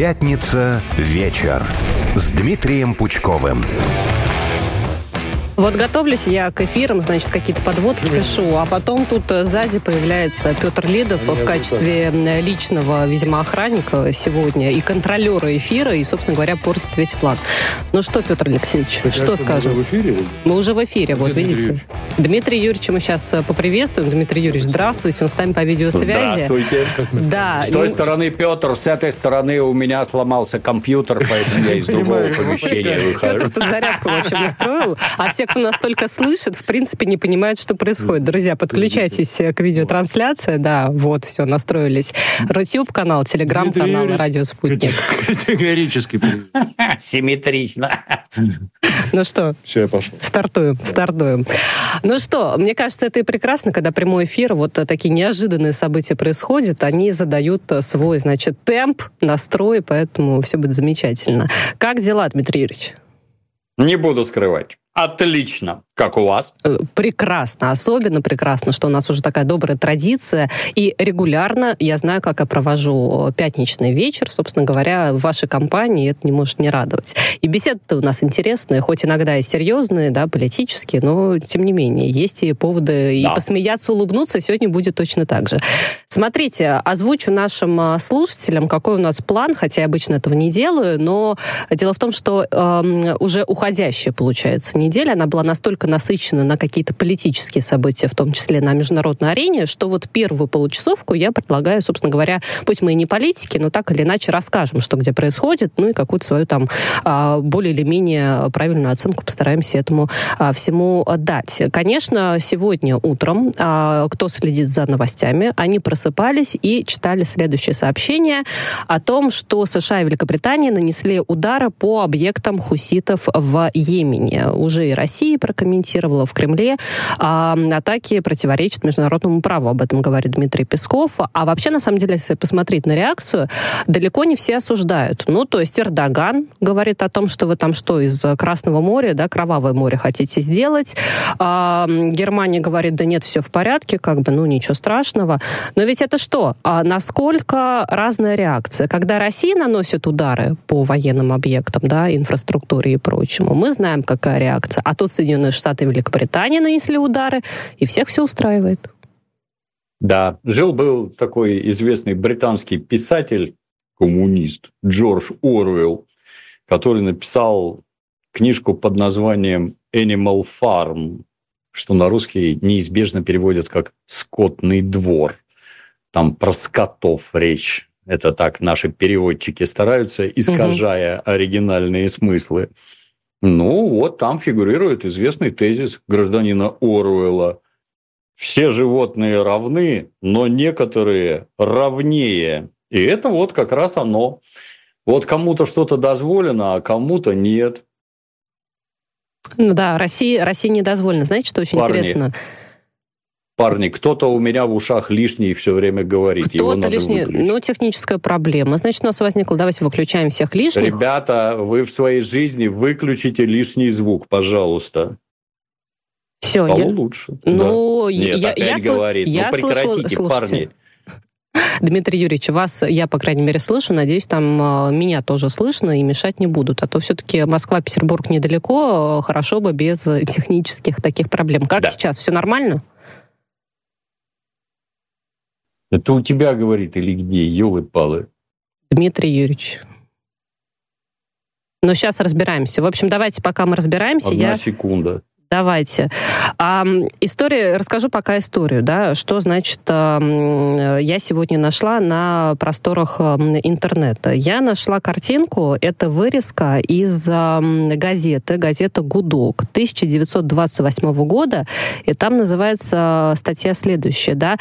Пятница вечер с Дмитрием Пучковым. Вот готовлюсь я к эфирам, значит, какие-то подводки пишу, а потом тут э, сзади появляется Петр Лидов в качестве личного, видимо, охранника сегодня и контролера эфира, и, собственно говоря, портит весь план. Ну что, Петр Алексеевич, Так, что а скажем? Мы в эфире? Мы уже в эфире, вот Дмитрий видите. Юрьевич? Дмитрия Юрьевича мы сейчас э, поприветствуем. Дмитрий Юрьевич, здравствуйте, он с нами по видеосвязи. Здравствуйте. Да. С той ну, стороны Петр, с этой стороны у меня сломался компьютер, поэтому я из другого помещения выхожу. Петр тут зарядку, в общем, устроил, а все, кто нас только слышит, в принципе, не понимают, что происходит. Друзья, подключайтесь к видеотрансляции. Да, вот, все, настроились. Рутюб канал, телеграм-канал, радио «Спутник». Категорически. Симметрично. Ну что, Все, я пошел. Стартуем, стартуем. Ну что, мне кажется, это и прекрасно, когда прямой эфир, вот такие неожиданные события происходят, они задают свой, значит, темп, настрой, поэтому все будет замечательно. Как дела, Дмитрий Юрьевич? Не буду скрывать. Отлично. Как у вас? Э, Прекрасно, особенно прекрасно, что у нас уже такая добрая традиция. И регулярно, я знаю, как я провожу э, пятничный вечер, собственно говоря, в вашей компании, это не может не радовать. И беседы у нас интересные, хоть иногда и серьезные, да, политические, но тем не менее, есть и поводы и Да. посмеяться, улыбнуться, сегодня будет точно так же. Смотрите, озвучу нашим а, слушателям, какой у нас план, хотя я обычно этого не делаю, но дело в том, что эм, уже уходящая, получается, неделя, она была настолько насыщена на какие-то политические события, в том числе на международной арене, что вот первую получасовку я предлагаю, собственно говоря, пусть мы и не политики, но так или иначе расскажем, что где происходит, ну и какую-то свою там а, более или менее правильную оценку постараемся этому а, всему дать. Конечно, сегодня утром, а, кто следит за новостями, они просыпались и читали следующее сообщение о том, что США и Великобритания нанесли удары по объектам хуситов в Йемене. Уже и Россия прокомментировала в Кремле. а, атаки противоречат международному праву. Об этом говорит Дмитрий Песков. А вообще, на самом деле, если посмотреть на реакцию, далеко не все осуждают. Ну, то есть Эрдоган говорит о том, что вы там что, из Красного моря, да, Кровавое море хотите сделать. А, Германия говорит, да нет, все в порядке, как бы, ну, ничего страшного. Но ведь это что? А насколько разная реакция? Когда Россия наносит удары по военным объектам, да, инфраструктуре и прочему, мы знаем, какая реакция. А тут Соединенные Штаты и Великобритания нанесли удары, и всех все устраивает. Да, жил-был такой известный британский писатель, коммунист Джордж Оруэлл, который написал книжку под названием «Animal Farm», что на русский неизбежно переводят как «скотный двор». Там про скотов речь. Это так наши переводчики стараются, искажая оригинальные смыслы. Ну, вот там фигурирует известный тезис гражданина Оруэлла. Все животные равны, но некоторые равнее. И это вот как раз оно. Вот кому-то что-то дозволено, а кому-то нет. Ну да, России, России не дозволено. Знаете, что очень Парни, интересно? Парни, кто-то у меня в ушах лишний все время говорит. Кто-то лишний, выключить. ну, техническая проблема. Значит, у нас возникла, давайте выключаем всех лишних. Ребята, вы в своей жизни выключите лишний звук, пожалуйста. Все, Стало я, лучше. ну, Да. Нет, я, опять я, сл- говорит. я ну слышала- прекратите, слушайте, парни. Дмитрий Юрьевич, вас я, по крайней мере, слышу. Надеюсь, там э, меня тоже слышно и мешать не будут. А то все-таки Москва-Петербург недалеко. э, Хорошо бы без технических таких проблем. Как Да. сейчас? Все нормально? Это у тебя говорит или где, елы-палы? Дмитрий Юрьевич. Но сейчас разбираемся. В общем, давайте, пока мы разбираемся, Одна я... секунда. Давайте. А, история, расскажу пока историю, да, что значит м, я сегодня нашла на просторах м, интернета. Я нашла картинку, это вырезка из м, газеты, газета «Гудок» 1928 года, и там называется статья следующая, да,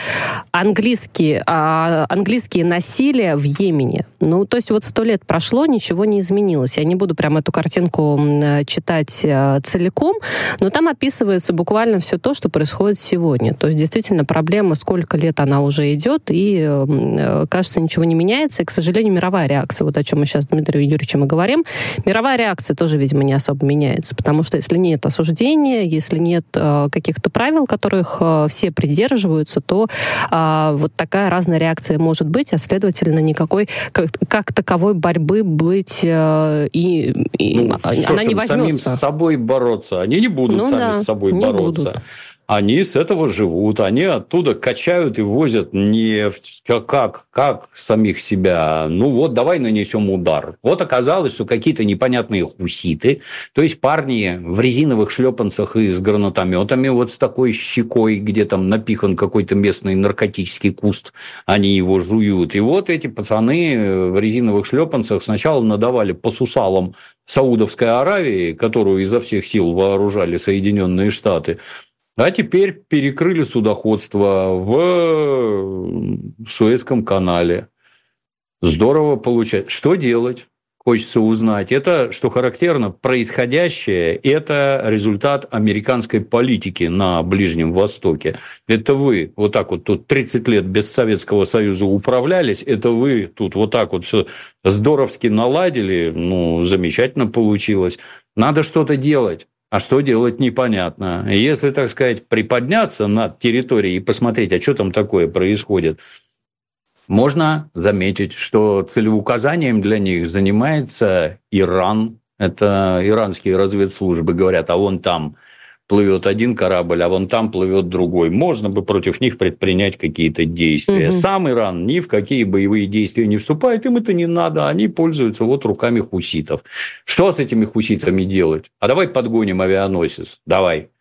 английские, а, английские насилия в Йемене. Ну, то есть вот сто лет прошло, ничего не изменилось. Я не буду прям эту картинку читать целиком, но там там описывается буквально все то, что происходит сегодня. То есть действительно проблема, сколько лет она уже идет, и э, кажется, ничего не меняется. И, к сожалению, мировая реакция, вот о чем мы сейчас с Дмитрием Юрьевичем и говорим, мировая реакция тоже, видимо, не особо меняется, потому что если нет осуждения, если нет э, каких-то правил, которых э, все придерживаются, то э, вот такая разная реакция может быть, а следовательно никакой как, как таковой борьбы быть и, и ну, она не возьмется. Самим с собой бороться. Они не будут ну, сами да, с собой бороться. Будут они с этого живут, они оттуда качают и возят нефть, как, как самих себя. Ну вот, давай нанесем удар. Вот оказалось, что какие-то непонятные хуситы, то есть парни в резиновых шлепанцах и с гранатометами, вот с такой щекой, где там напихан какой-то местный наркотический куст, они его жуют. И вот эти пацаны в резиновых шлепанцах сначала надавали по сусалам Саудовской Аравии, которую изо всех сил вооружали Соединенные Штаты, а теперь перекрыли судоходство в Суэцком канале. Здорово получать. Что делать? Хочется узнать. Это, что характерно, происходящее – это результат американской политики на Ближнем Востоке. Это вы вот так вот тут 30 лет без Советского Союза управлялись, это вы тут вот так вот все здоровски наладили, ну, замечательно получилось. Надо что-то делать. А что делать непонятно. Если, так сказать, приподняться над территорией и посмотреть, а что там такое происходит, можно заметить, что целеуказанием для них занимается Иран. Это иранские разведслужбы говорят, а вон там – плывет один корабль, а вон там плывет другой. Можно бы против них предпринять какие-то действия. Угу. Сам Иран ни в какие боевые действия не вступает, им это не надо, они пользуются вот руками хуситов. Что с этими хуситами делать? А давай подгоним авианосец, давай.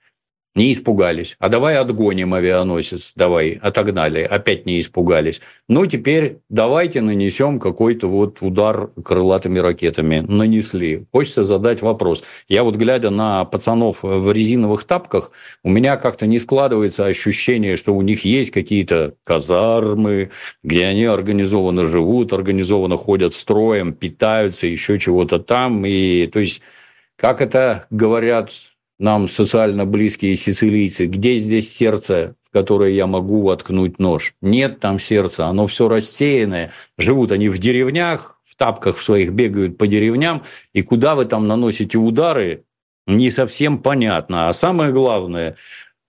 Не испугались. А давай отгоним авианосец. Давай, отогнали. Опять не испугались. Ну, теперь давайте нанесем какой-то вот удар крылатыми ракетами. Нанесли. Хочется задать вопрос. Я вот глядя на пацанов в резиновых тапках, у меня как-то не складывается ощущение, что у них есть какие-то казармы, где они организованно живут, организованно ходят строем, питаются, еще чего-то там. И, то есть, как это говорят нам социально близкие сицилийцы, где здесь сердце, в которое я могу воткнуть нож? Нет там сердца, оно все рассеянное. Живут они в деревнях, в тапках в своих бегают по деревням, и куда вы там наносите удары, не совсем понятно. А самое главное,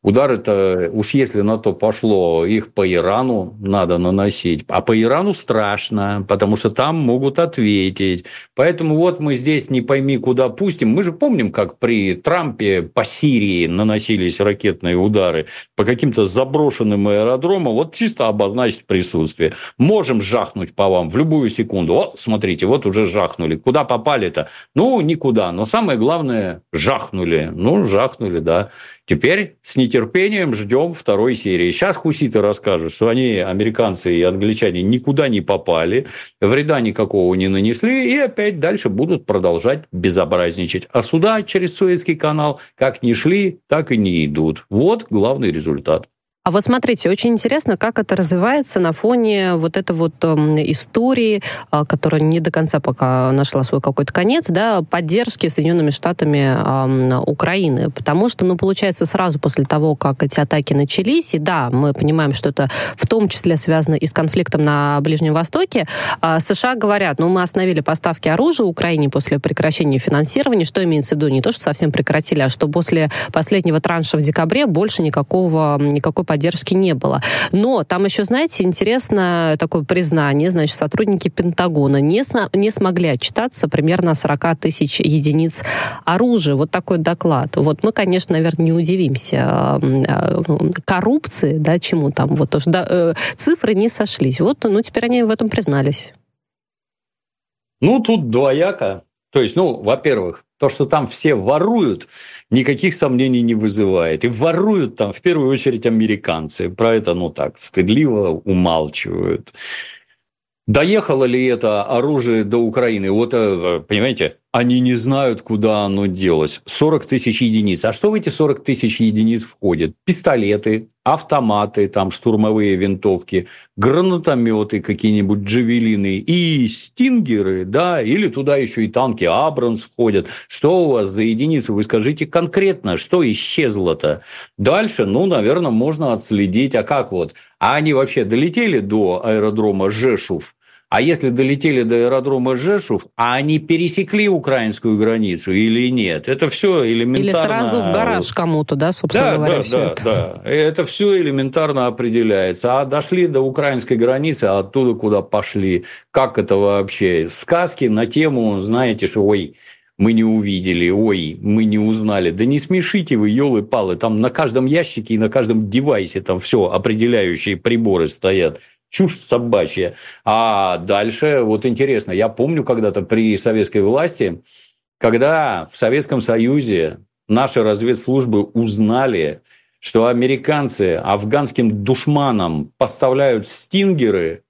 Удар это, уж если на то пошло, их по Ирану надо наносить. А по Ирану страшно, потому что там могут ответить. Поэтому вот мы здесь не пойми, куда пустим. Мы же помним, как при Трампе по Сирии наносились ракетные удары по каким-то заброшенным аэродромам. Вот чисто обозначить присутствие. Можем жахнуть по вам в любую секунду. О, смотрите, вот уже жахнули. Куда попали-то? Ну, никуда. Но самое главное, жахнули. Ну, жахнули, да. Теперь с нетерпением ждем второй серии. Сейчас хуситы расскажут, что они, американцы и англичане, никуда не попали, вреда никакого не нанесли, и опять дальше будут продолжать безобразничать. А сюда через Суэцкий канал как не шли, так и не идут. Вот главный результат. А вот смотрите, очень интересно, как это развивается на фоне вот этой вот э, истории, э, которая не до конца пока нашла свой какой-то конец, да, поддержки Соединенными Штатами Украины. Потому что, ну, получается, сразу после того, как эти атаки начались, и да, мы понимаем, что это в том числе связано и с конфликтом на Ближнем Востоке, э, США говорят, ну, мы остановили поставки оружия Украине после прекращения финансирования. Что имеется в виду? Не то, что совсем прекратили, а что после последнего транша в декабре больше никакого, никакой поддержки не было. Но там еще, знаете, интересно такое признание, значит, сотрудники Пентагона не, не смогли отчитаться примерно 40 тысяч единиц оружия. Вот такой доклад. Вот мы, конечно, наверное, не удивимся э, коррупции, да, чему там, вот тоже, да, э, цифры не сошлись. Вот, ну, теперь они в этом признались. Ну, тут двояко. То есть, ну, во-первых, то, что там все воруют, никаких сомнений не вызывает. И воруют там в первую очередь американцы. Про это, ну так, стыдливо умалчивают. Доехало ли это оружие до Украины? Вот, э, понимаете, они не знают, куда оно делось. 40 тысяч единиц. А что в эти 40 тысяч единиц входит? Пистолеты, автоматы, там штурмовые винтовки, гранатометы какие-нибудь, джавелины и стингеры, да, или туда еще и танки Абрамс входят. Что у вас за единицы? Вы скажите конкретно, что исчезло-то? Дальше, ну, наверное, можно отследить, а как вот? А они вообще долетели до аэродрома Жешув? А если долетели до аэродрома Жешув, а они пересекли украинскую границу или нет? Это все элементарно. Или сразу в гараж кому-то, да, собственно да, говоря, да, все да, это. да. Это все элементарно определяется. А дошли до украинской границы, а оттуда куда пошли? Как это вообще? Сказки на тему, знаете, что ой, мы не увидели, ой, мы не узнали. Да не смешите вы, елы-палы, там на каждом ящике и на каждом девайсе там все определяющие приборы стоят чушь собачья. А дальше, вот интересно, я помню когда-то при советской власти, когда в Советском Союзе наши разведслужбы узнали, что американцы афганским душманам поставляют стингеры,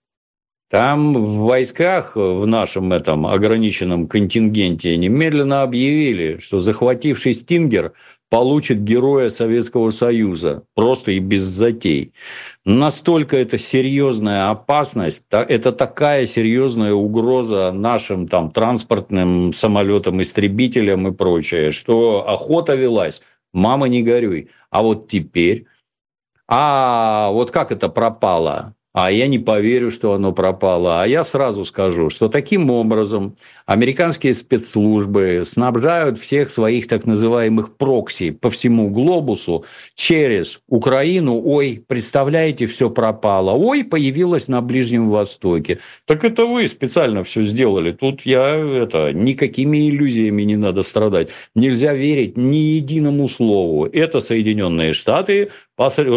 там в войсках, в нашем этом ограниченном контингенте, немедленно объявили, что захвативший стингер получит героя Советского Союза. Просто и без затей. Настолько это серьезная опасность, это такая серьезная угроза нашим там, транспортным самолетам, истребителям и прочее, что охота велась. Мама, не горюй. А вот теперь... А вот как это пропало? А я не поверю, что оно пропало. А я сразу скажу, что таким образом американские спецслужбы снабжают всех своих так называемых прокси по всему глобусу через Украину. Ой, представляете, все пропало. Ой, появилось на Ближнем Востоке. Так это вы специально все сделали. Тут я это никакими иллюзиями не надо страдать. Нельзя верить ни единому слову. Это Соединенные Штаты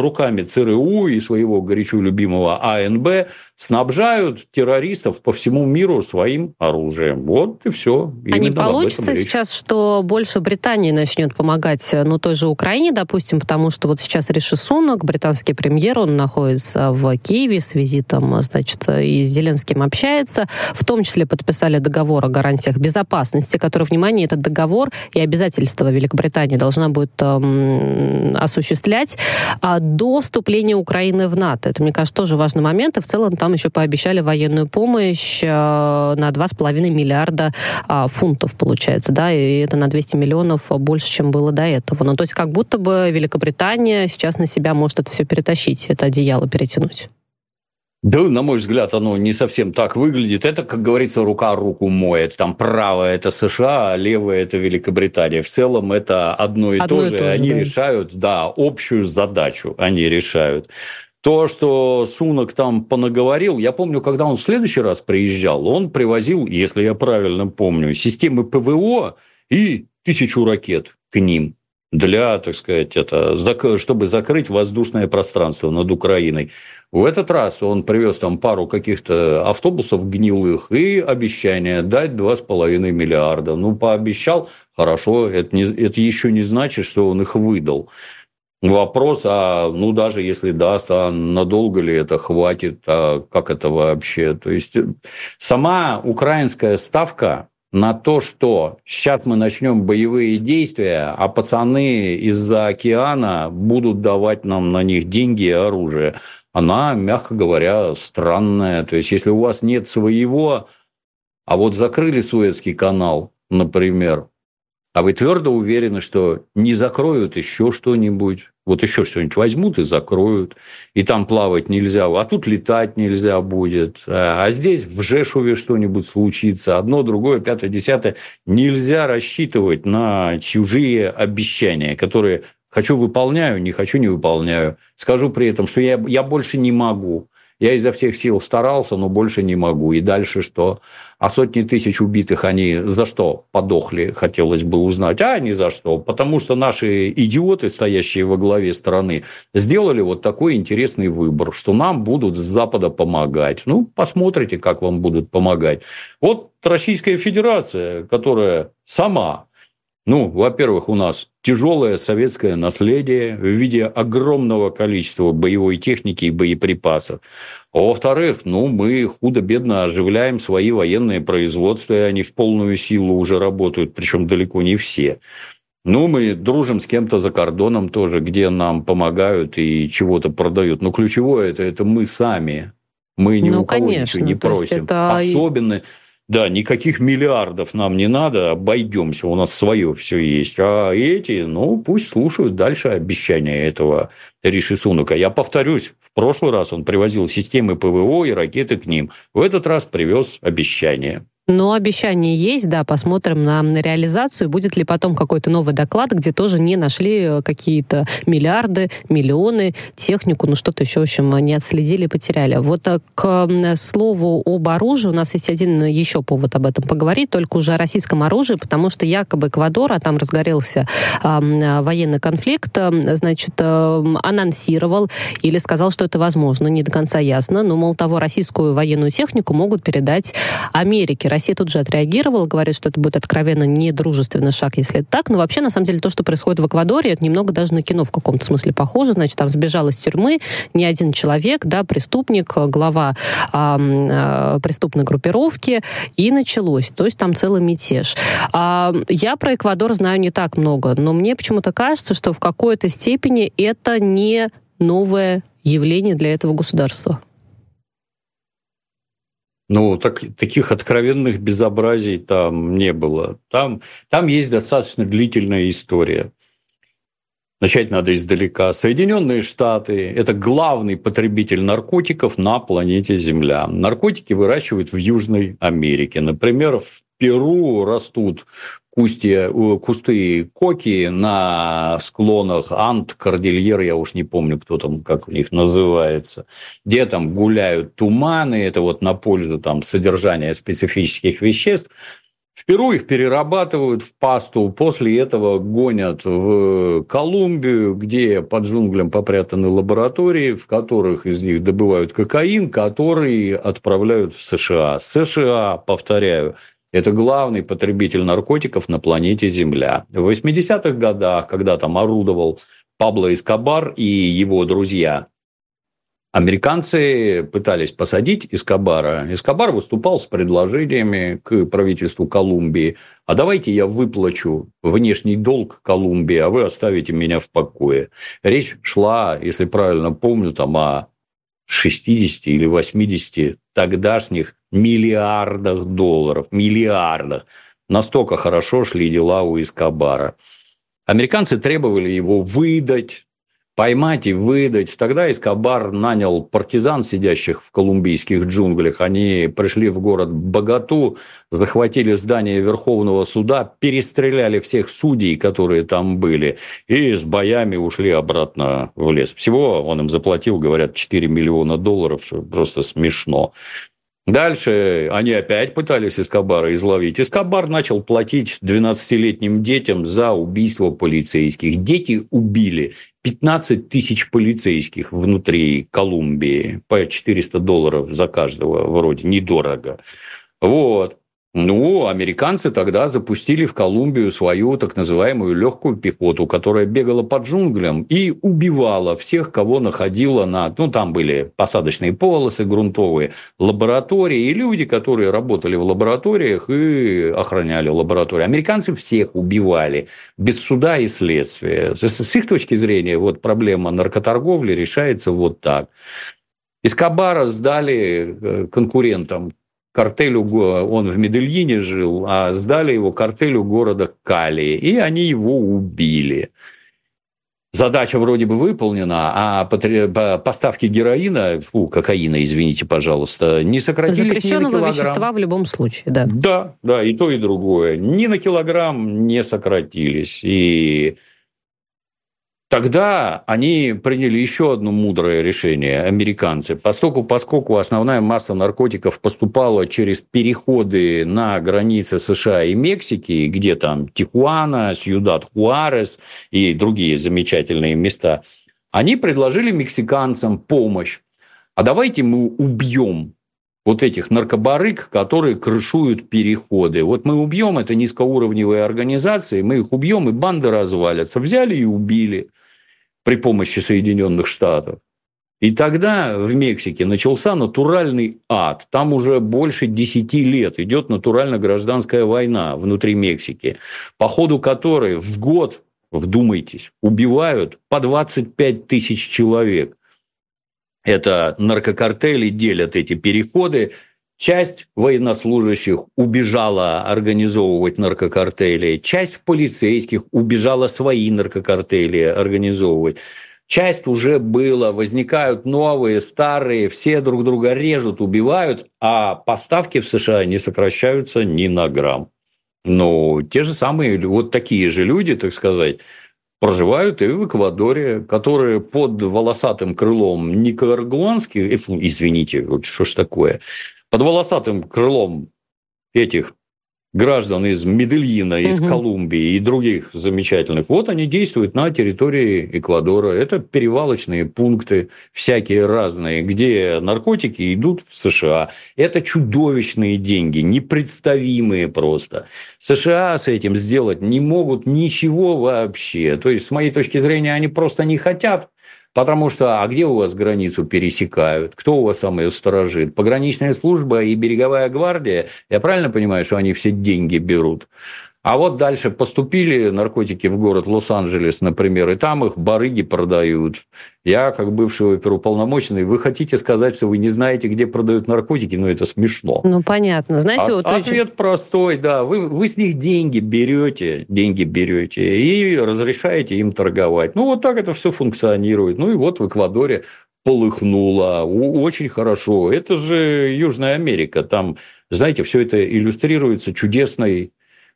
руками ЦРУ и своего горячо любимого АНБ снабжают террористов по всему миру своим оружием. Вот и все. а не получится сейчас, что больше Британия начнет помогать, ну, той же Украине, допустим, потому что вот сейчас Риши Сунок, британский премьер, он находится в Киеве с визитом, значит, и с Зеленским общается, в том числе подписали договор о гарантиях безопасности, который, внимание, этот договор и обязательства Великобритании должна будет эм, осуществлять а, до вступления Украины в НАТО. Это, мне кажется, тоже важный момент, и в целом там еще пообещали военную помощь а, на 2,5 миллиарда а, фунтов, получается, да, и это на 200 миллионов больше, чем было до этого. Ну, то есть как будто бы Великобритания сейчас на себя может это все перетащить, это одеяло перетянуть. Да, на мой взгляд, оно не совсем так выглядит. Это, как говорится, рука руку моет. Там правое – это США, а левое – это Великобритания. В целом это одно и одно то же. И то же они да. решают, да, общую задачу они решают. То, что Сунок там понаговорил, я помню, когда он в следующий раз приезжал, он привозил, если я правильно помню, системы ПВО и тысячу ракет к ним для, так сказать, это, чтобы закрыть воздушное пространство над Украиной. В этот раз он привез там пару каких-то автобусов гнилых и обещание дать 2,5 миллиарда. Ну, пообещал, хорошо, это, не, это еще не значит, что он их выдал. Вопрос, а ну даже если даст, а надолго ли это хватит, а как это вообще? То есть сама украинская ставка на то, что сейчас мы начнем боевые действия, а пацаны из-за океана будут давать нам на них деньги и оружие, она, мягко говоря, странная. То есть, если у вас нет своего, а вот закрыли Суэцкий канал, например, а вы твердо уверены, что не закроют еще что-нибудь, вот еще что-нибудь возьмут и закроют, и там плавать нельзя, а тут летать нельзя будет, а здесь в Жешуве что-нибудь случится, одно, другое, пятое, десятое. Нельзя рассчитывать на чужие обещания, которые хочу выполняю, не хочу не выполняю. Скажу при этом, что я, я больше не могу. Я изо всех сил старался, но больше не могу. И дальше что? А сотни тысяч убитых они за что подохли, хотелось бы узнать. А не за что. Потому что наши идиоты, стоящие во главе страны, сделали вот такой интересный выбор, что нам будут с Запада помогать. Ну, посмотрите, как вам будут помогать. Вот Российская Федерация, которая сама Ну, во-первых, у нас тяжелое советское наследие в виде огромного количества боевой техники и боеприпасов. А во-вторых, ну, мы худо-бедно оживляем свои военные производства, и они в полную силу уже работают, причем далеко не все. Ну, мы дружим с кем-то за кордоном тоже, где нам помогают и чего-то продают. Но ключевое это, это мы сами. Мы ни ну, у кого конечно, ничего не просим. Это... Особенно да, никаких миллиардов нам не надо, обойдемся, у нас свое все есть. А эти, ну, пусть слушают дальше обещания этого Риши Сунука. Я повторюсь, в прошлый раз он привозил системы ПВО и ракеты к ним. В этот раз привез обещания. Но обещание есть, да, посмотрим на, на реализацию. Будет ли потом какой-то новый доклад, где тоже не нашли э, какие-то миллиарды, миллионы, технику, ну что-то еще, в общем, не отследили, потеряли. Вот э, к слову об оружии, у нас есть один еще повод об этом поговорить, только уже о российском оружии, потому что якобы Эквадор, а там разгорелся э, военный конфликт, значит, э, анонсировал или сказал, что это возможно, не до конца ясно, но, мол, того, российскую военную технику могут передать Америке. Россия тут же отреагировала, говорит, что это будет откровенно недружественный шаг, если это так. Но вообще, на самом деле, то, что происходит в Эквадоре, это немного даже на кино в каком-то смысле похоже. Значит, там сбежал из тюрьмы не один человек, да, преступник, глава э, э, преступной группировки, и началось. То есть там целый мятеж. А, я про Эквадор знаю не так много, но мне почему-то кажется, что в какой-то степени это не новое явление для этого государства. Ну, так, таких откровенных безобразий там не было. Там, там есть достаточно длительная история. Начать надо издалека. Соединенные Штаты – это главный потребитель наркотиков на планете Земля. Наркотики выращивают в Южной Америке. Например, в Перу растут кусти, кусты коки на склонах Ант, Кордильер, я уж не помню, кто там, как у них называется, где там гуляют туманы, это вот на пользу там содержания специфических веществ. В Перу их перерабатывают в пасту, после этого гонят в Колумбию, где под джунглям попрятаны лаборатории, в которых из них добывают кокаин, который отправляют в США. США, повторяю, это главный потребитель наркотиков на планете Земля. В 80-х годах, когда там орудовал Пабло Эскобар и его друзья, Американцы пытались посадить Эскобара. Эскобар выступал с предложениями к правительству Колумбии. А давайте я выплачу внешний долг Колумбии, а вы оставите меня в покое. Речь шла, если правильно помню, там о 60 или 80 тогдашних миллиардах долларов. Миллиардах. Настолько хорошо шли дела у Эскобара. Американцы требовали его выдать, поймать и выдать. Тогда Эскобар нанял партизан, сидящих в колумбийских джунглях. Они пришли в город Богату, захватили здание Верховного суда, перестреляли всех судей, которые там были, и с боями ушли обратно в лес. Всего он им заплатил, говорят, 4 миллиона долларов, что просто смешно. Дальше они опять пытались Эскобара изловить. Эскобар начал платить 12-летним детям за убийство полицейских. Дети убили 15 тысяч полицейских внутри Колумбии по 400 долларов за каждого, вроде недорого. Вот. Ну, американцы тогда запустили в Колумбию свою так называемую легкую пехоту, которая бегала по джунглям и убивала всех, кого находила на... Ну, там были посадочные полосы грунтовые, лаборатории и люди, которые работали в лабораториях и охраняли лаборатории. Американцы всех убивали без суда и следствия. С их точки зрения, вот проблема наркоторговли решается вот так. Эскобара сдали э, конкурентам картелю, он в Медельине жил, а сдали его картелю города Кали, и они его убили. Задача вроде бы выполнена, а поставки героина, фу, кокаина, извините, пожалуйста, не сократились Запрещенного ни на килограмм. вещества в любом случае, да. Да, да, и то, и другое. Ни на килограмм не сократились. И Тогда они приняли еще одно мудрое решение, американцы. Поскольку, поскольку основная масса наркотиков поступала через переходы на границы США и Мексики, где там Тихуана, Сьюдад Хуарес и другие замечательные места, они предложили мексиканцам помощь. А давайте мы убьем вот этих наркобарык, которые крышуют переходы. Вот мы убьем это низкоуровневые организации, мы их убьем, и банды развалятся. Взяли и убили при помощи Соединенных Штатов. И тогда в Мексике начался натуральный ад. Там уже больше 10 лет идет натурально-гражданская война внутри Мексики, по ходу которой в год, вдумайтесь, убивают по 25 тысяч человек. Это наркокартели делят эти переходы. Часть военнослужащих убежала организовывать наркокартели, часть полицейских убежала свои наркокартели организовывать. Часть уже было, возникают новые, старые, все друг друга режут, убивают, а поставки в США не сокращаются ни на грамм. Но те же самые, вот такие же люди, так сказать, проживают и в Эквадоре, которые под волосатым крылом никарагуанских, э, извините, вот что ж такое, под волосатым крылом этих граждан из Медельина, из угу. Колумбии и других замечательных, вот они действуют на территории Эквадора. Это перевалочные пункты всякие разные, где наркотики идут в США. Это чудовищные деньги, непредставимые просто. США с этим сделать не могут ничего вообще. То есть, с моей точки зрения, они просто не хотят Потому что, а где у вас границу пересекают? Кто у вас самый сторожит? Пограничная служба и береговая гвардия? Я правильно понимаю, что они все деньги берут? А вот дальше поступили наркотики в город Лос-Анджелес, например, и там их барыги продают. Я, как бывший оперуполномоченный, вы хотите сказать, что вы не знаете, где продают наркотики? Ну, это смешно. Ну, понятно. Знаете, а, вот Ответ очень... простой, да. Вы, вы с них деньги берете, деньги берете и разрешаете им торговать. Ну, вот так это все функционирует. Ну, и вот в Эквадоре полыхнуло. Очень хорошо. Это же Южная Америка. Там, знаете, все это иллюстрируется чудесной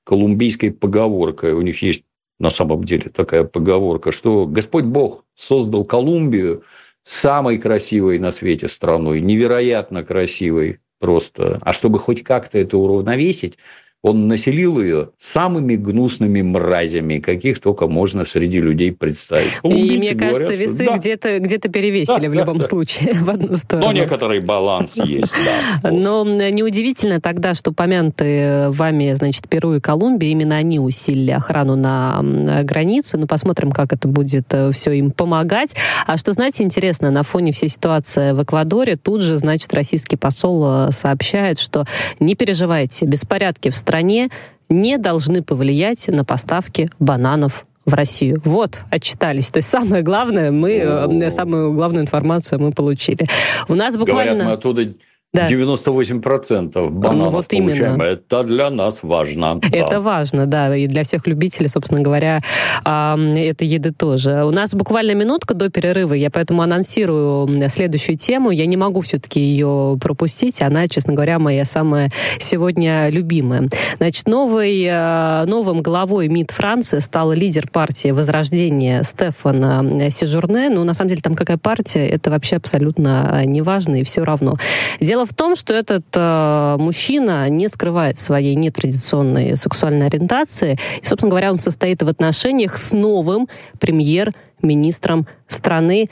колумбийской поговоркой. У них есть на самом деле такая поговорка, что Господь Бог создал Колумбию самой красивой на свете страной, невероятно красивой просто. А чтобы хоть как-то это уравновесить, он населил ее самыми гнусными мразями, каких только можно среди людей представить. И мне кажется, говорят, весы да. где-то где перевесили да, в любом да, случае в одну сторону. Но некоторый баланс есть, да. Но неудивительно тогда, что помянутые вами, значит, Перу и Колумбия, именно они усилили охрану на границу. Ну, посмотрим, как это будет э, все им помогать. А что, знаете, интересно, на фоне всей ситуации в Эквадоре, тут же, значит, российский посол э, сообщает, что не переживайте, беспорядки в стране не должны повлиять на поставки бананов в Россию. Вот, отчитались. То есть самое главное, мы, э, самую главную информацию мы получили. У нас буквально... Говорят, мы оттуда да. 98% бананов ну, вот получаем. Именно. Это для нас важно. Это да. важно, да. И для всех любителей, собственно говоря, этой еды тоже. У нас буквально минутка до перерыва. Я поэтому анонсирую следующую тему. Я не могу все-таки ее пропустить. Она, честно говоря, моя самая сегодня любимая. Значит, новый, а, новым главой МИД Франции стал лидер партии Возрождения Стефан Сижурне. Ну, на самом деле, там какая партия, это вообще абсолютно неважно и все равно. Дело в том, что этот э, мужчина не скрывает своей нетрадиционной сексуальной ориентации. И, собственно говоря, он состоит в отношениях с новым премьер-министром страны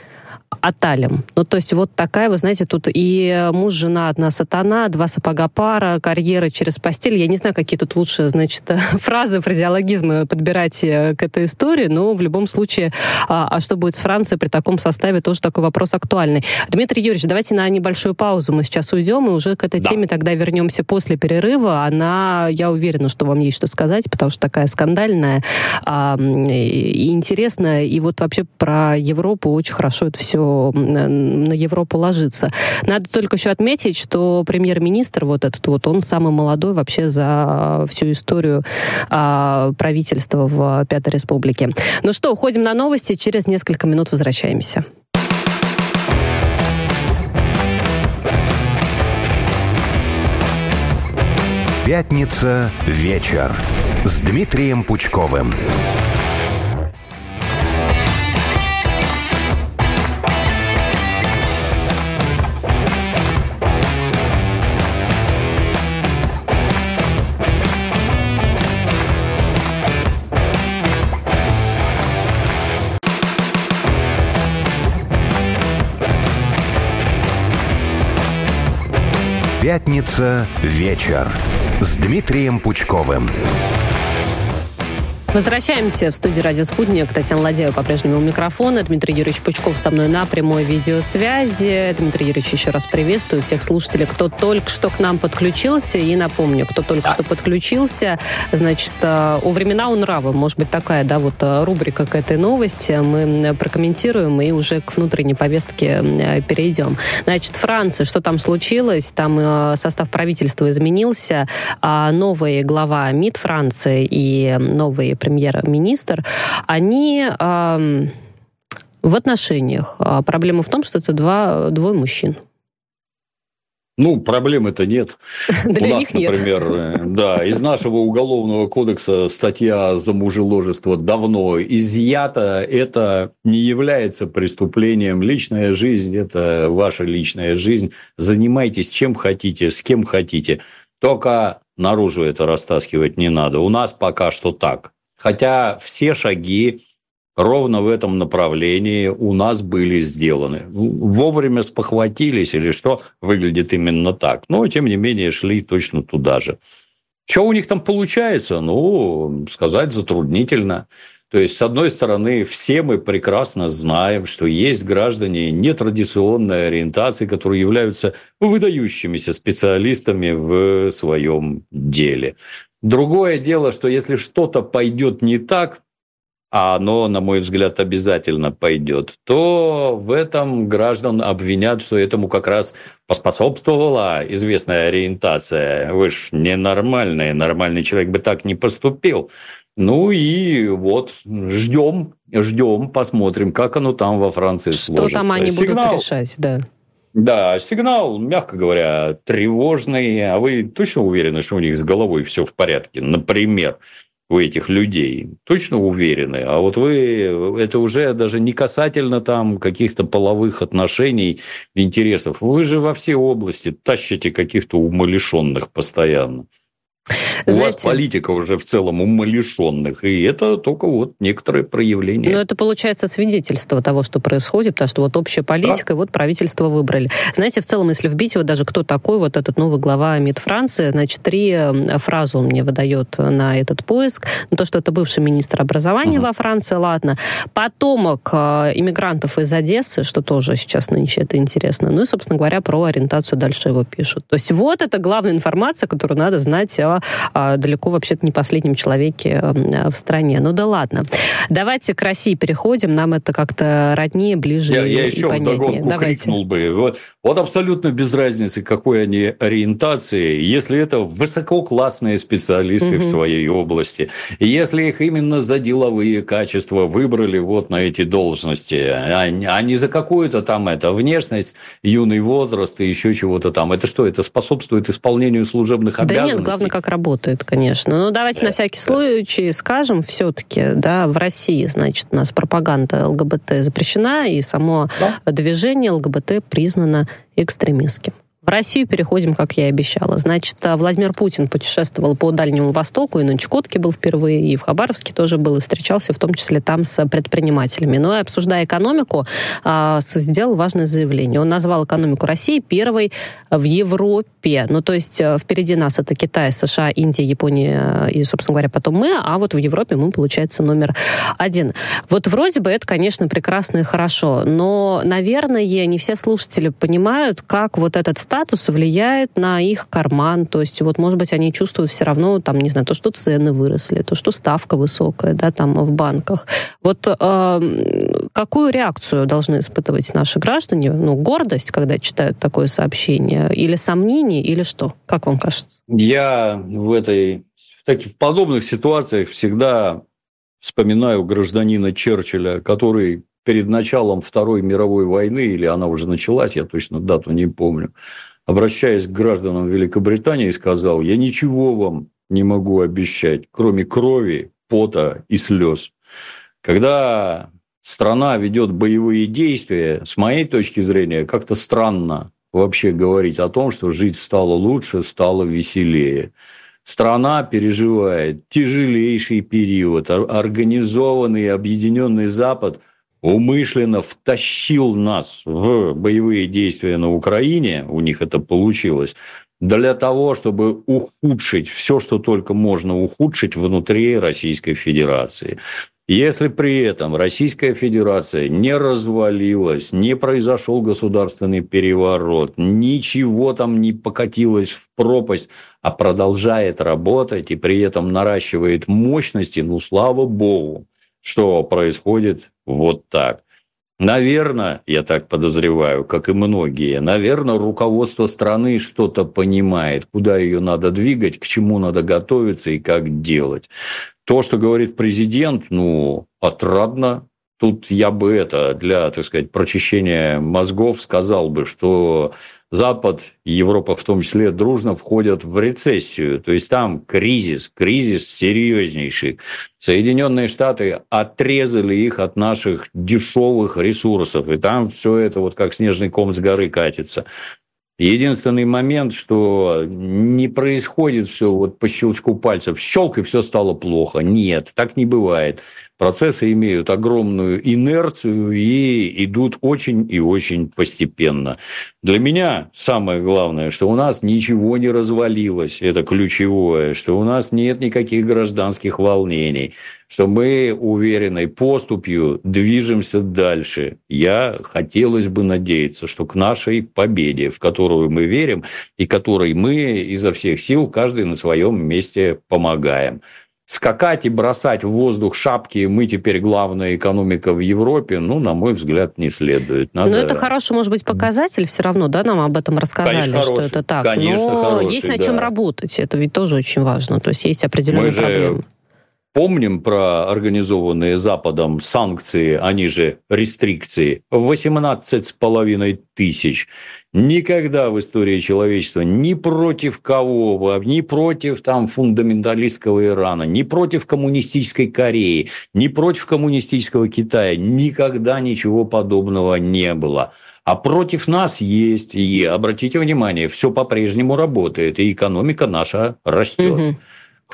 Аталем. Ну, то есть вот такая, вы знаете, тут и муж, жена, одна сатана, два сапога пара, карьера через постель. Я не знаю, какие тут лучше, значит, фразы, фразеологизмы подбирать э, к этой истории, но в любом случае, а, а что будет с Францией при таком составе, тоже такой вопрос актуальный. Дмитрий Юрьевич, давайте на небольшую паузу мы сейчас уйдем, и уже к этой да. теме тогда вернемся после перерыва. Она, я уверена, что вам есть что сказать, потому что такая скандальная а, и интересная, и вот вообще про Европу очень хорошо это все на Европу ложится. Надо только еще отметить, что премьер-министр вот этот вот, он самый молодой вообще за всю историю а, правительства в Пятой Республике. Ну что, уходим на новости, через несколько минут возвращаемся. Пятница вечер с Дмитрием Пучковым. Пятница вечер с Дмитрием Пучковым. Возвращаемся в студию «Радио Спутник». Татьяна Ладеева по-прежнему у микрофона. Дмитрий Юрьевич Пучков со мной на прямой видеосвязи. Дмитрий Юрьевич, еще раз приветствую всех слушателей, кто только что к нам подключился. И напомню, кто только что подключился, значит, э, «У времена у нрава». Может быть, такая, да, вот э, рубрика к этой новости. Мы прокомментируем и уже к внутренней повестке э, перейдем. Значит, Франция, что там случилось? Там состав правительства изменился. А новый глава МИД Франции и новый премьер-министр, они э, в отношениях. А проблема в том, что это два, двое мужчин. Ну, проблемы-то нет. Для У нас, например, нет. Э, да, из нашего уголовного кодекса статья за мужеложество давно изъята. Это не является преступлением. Личная жизнь – это ваша личная жизнь. Занимайтесь чем хотите, с кем хотите. Только наружу это растаскивать не надо. У нас пока что так. Хотя все шаги ровно в этом направлении у нас были сделаны. Вовремя спохватились или что, выглядит именно так. Но, тем не менее, шли точно туда же. Что у них там получается? Ну, сказать затруднительно. То есть, с одной стороны, все мы прекрасно знаем, что есть граждане нетрадиционной ориентации, которые являются выдающимися специалистами в своем деле. Другое дело, что если что-то пойдет не так, а оно, на мой взгляд, обязательно пойдет, то в этом граждан обвинят, что этому как раз поспособствовала известная ориентация. Вы ж ненормальный, нормальный человек бы так не поступил. Ну и вот ждем, ждем, посмотрим, как оно там во Франции что сложится. Что там они Сигнал, будут решать, да. Да, сигнал, мягко говоря, тревожный. А вы точно уверены, что у них с головой все в порядке? Например, у этих людей точно уверены, а вот вы, это уже даже не касательно там каких-то половых отношений, интересов. Вы же во все области тащите каких-то умалишенных постоянно. Знаете, У вас политика уже в целом умалишенных, и это только вот некоторые проявления. Но это получается свидетельство того, что происходит, потому что вот общая политика, да. и вот правительство выбрали. Знаете, в целом, если вбить вот даже кто такой вот этот новый глава МИД Франции, значит, три фразы он мне выдает на этот поиск. Ну, то, что это бывший министр образования угу. во Франции, ладно. Потомок э, иммигрантов из Одессы, что тоже сейчас нынче это интересно. Ну и, собственно говоря, про ориентацию дальше его пишут. То есть вот это главная информация, которую надо знать о а, далеко вообще-то не последнем человеке в стране. Ну да ладно. Давайте к России переходим. Нам это как-то роднее, ближе я, я еще понятнее. Давайте. крикнул бы. Вот, вот абсолютно без разницы, какой они ориентации, если это высококлассные специалисты угу. в своей области, если их именно за деловые качества выбрали вот на эти должности, а, а не за какую-то там это внешность, юный возраст и еще чего-то там. Это что? Это способствует исполнению служебных обязанностей? Да нет, главное, как работает, конечно. Но давайте да, на всякий да. случай скажем все-таки, да, в России, значит, у нас пропаганда ЛГБТ запрещена, и само да. движение ЛГБТ признано экстремистским. В Россию переходим, как я и обещала. Значит, э, Владимир Путин путешествовал по Дальнему Востоку, и на Чукотке был впервые, и в Хабаровске тоже был, и встречался в том числе там с предпринимателями. Но и обсуждая экономику, а, сделал важное заявление. Он назвал экономику России первой в Европе. Ну, то есть э, впереди нас это Китай, США, Индия, Япония и, собственно говоря, потом мы, а вот в Европе мы, получается, номер один. Вот вроде бы это, конечно, прекрасно и хорошо, но, наверное, не все слушатели понимают, как вот этот статус влияет на их карман. То есть, вот, может быть, они чувствуют все равно, там, не знаю, то, что цены выросли, то, что ставка высокая, да, там, в банках. Вот э, какую реакцию должны испытывать наши граждане? Ну, гордость, когда читают такое сообщение, или сомнение, или что? Как вам кажется? Я в этой в, таких, в подобных ситуациях всегда вспоминаю гражданина Черчилля, который перед началом Второй мировой войны, или она уже началась, я точно дату не помню, обращаясь к гражданам Великобритании, сказал, я ничего вам не могу обещать, кроме крови, пота и слез. Когда страна ведет боевые действия, с моей точки зрения, как-то странно вообще говорить о том, что жить стало лучше, стало веселее. Страна переживает тяжелейший период. Организованный объединенный Запад – умышленно втащил нас в боевые действия на Украине, у них это получилось, для того, чтобы ухудшить все, что только можно ухудшить внутри Российской Федерации. Если при этом Российская Федерация не развалилась, не произошел государственный переворот, ничего там не покатилось в пропасть, а продолжает работать и при этом наращивает мощности, ну, слава богу, что происходит вот так. Наверное, я так подозреваю, как и многие, наверное, руководство страны что-то понимает, куда ее надо двигать, к чему надо готовиться и как делать. То, что говорит президент, ну, отрадно. Тут я бы это для, так сказать, прочищения мозгов сказал бы, что Запад и Европа в том числе дружно входят в рецессию. То есть там кризис, кризис серьезнейший. Соединенные Штаты отрезали их от наших дешевых ресурсов. И там все это вот как снежный ком с горы катится. Единственный момент, что не происходит все вот по щелчку пальцев, щелк и все стало плохо. Нет, так не бывает. Процессы имеют огромную инерцию и идут очень и очень постепенно. Для меня самое главное, что у нас ничего не развалилось, это ключевое, что у нас нет никаких гражданских волнений, что мы уверенной поступью движемся дальше. Я хотелось бы надеяться, что к нашей победе, в которую мы верим и которой мы изо всех сил каждый на своем месте помогаем скакать и бросать в воздух шапки, мы теперь главная экономика в Европе, ну, на мой взгляд, не следует. Надо... Но это хороший, может быть, показатель все равно, да, нам об этом рассказали, Конечно, что хороший. это так. Конечно, Но хороший, есть над да. чем работать, это ведь тоже очень важно, то есть есть определенные Мы же проблемы. Помним про организованные Западом санкции, они же рестрикции, 18,5 тысяч. Никогда в истории человечества ни против кого, ни против там, фундаменталистского Ирана, ни против коммунистической Кореи, ни против коммунистического Китая никогда ничего подобного не было. А против нас есть. И обратите внимание, все по-прежнему работает, и экономика наша растет. Мгм.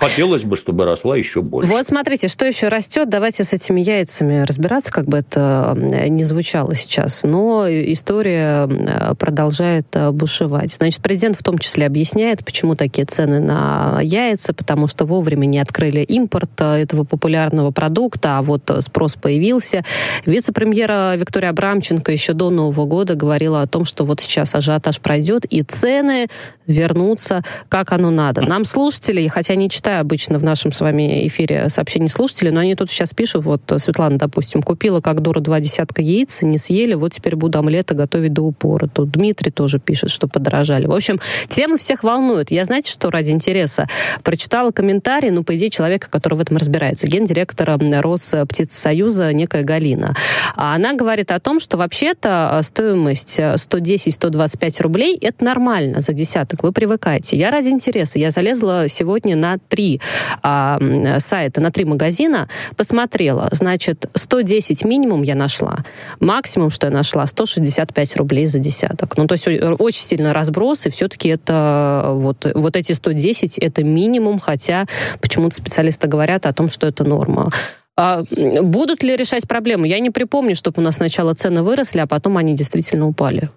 Хотелось бы, чтобы росла еще больше. Вот смотрите, что еще растет. Давайте с этими яйцами разбираться, как бы это э, не звучало сейчас. Но история э, продолжает э, бушевать. Значит, президент в том числе объясняет, почему такие цены на яйца, потому что вовремя не открыли импорт этого популярного продукта, а вот спрос появился. Вице-премьера Виктория Абрамченко еще до Нового года говорила о том, что вот сейчас ажиотаж пройдет, и цены вернутся, как оно надо. Нам слушатели, хотя не читаю обычно в нашем с вами эфире сообщений слушателей, но они тут сейчас пишут, вот Светлана, допустим, купила как дура два десятка яиц, не съели, вот теперь буду омлеты готовить до упора. Тут Дмитрий тоже пишет, что подорожали. В общем, тема всех волнует. Я, знаете, что ради интереса прочитала комментарий, ну, по идее, человека, который в этом разбирается, гендиректора Росптицесоюза некая Галина. А Она говорит о том, что вообще-то стоимость 110-125 рублей – это нормально за десяток, вы привыкаете. Я ради интереса, я залезла сегодня на три м, сайта, на три магазина, посмотрела. Значит, 110 минимум я нашла. Максимум, что я нашла, 165 рублей за десяток. Ну, то есть о- очень сильно разброс, и все-таки это вот, вот эти 110 это минимум, хотя почему-то специалисты говорят о том, что это норма. А, будут ли решать проблему? Я не припомню, чтобы у нас сначала цены выросли, а потом они действительно упали.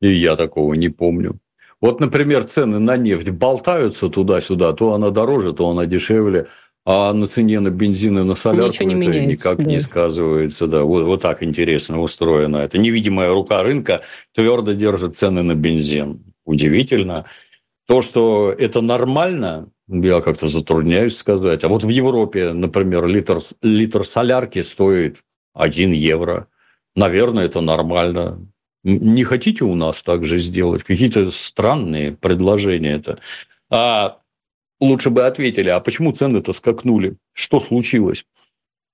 И я такого не помню. Вот, например, цены на нефть болтаются туда-сюда, то она дороже, то она дешевле, а на цене на бензин и на солярку Ничего не это меняется, никак да. не сказывается. Да. Вот, вот так интересно устроено это. Невидимая рука рынка твердо держит цены на бензин. Удивительно. То, что это нормально, я как-то затрудняюсь сказать. А вот в Европе, например, литр, литр солярки стоит 1 евро. Наверное, это нормально. Не хотите у нас так же сделать? Какие-то странные предложения это. А лучше бы ответили, а почему цены-то скакнули? Что случилось?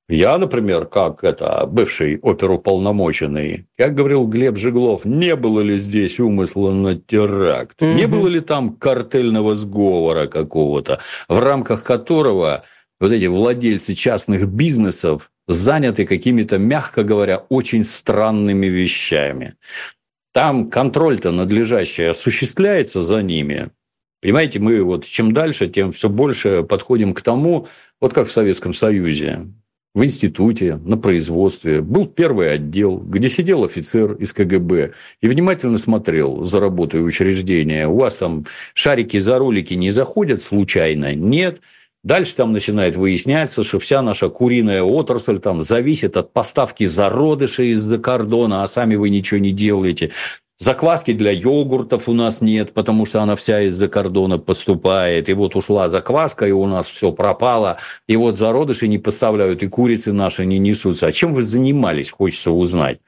Я, например, как это бывший оперуполномоченный, как говорил Глеб Жеглов, не было ли здесь умысла на теракт? Не Мгм. было ли там картельного сговора какого-то, в рамках которого вот эти владельцы частных бизнесов заняты какими-то, мягко говоря, очень странными вещами. Там контроль-то надлежащий осуществляется за ними. Понимаете, мы вот чем дальше, тем все больше подходим к тому, вот как в Советском Союзе. в институте, на производстве, был первый отдел, где сидел офицер из КГБ и внимательно смотрел за работой учреждения. У вас там шарики за ролики не заходят случайно? Нет. Дальше там начинает выясняться, что вся наша куриная отрасль там зависит от поставки зародышей из-за кордона, а сами вы ничего не делаете. Закваски для йогуртов у нас нет, потому что она вся из-за кордона поступает. И вот ушла закваска, и у нас все пропало. И вот зародыши не поставляют, и курицы наши не несутся. А чем вы занимались, хочется узнать.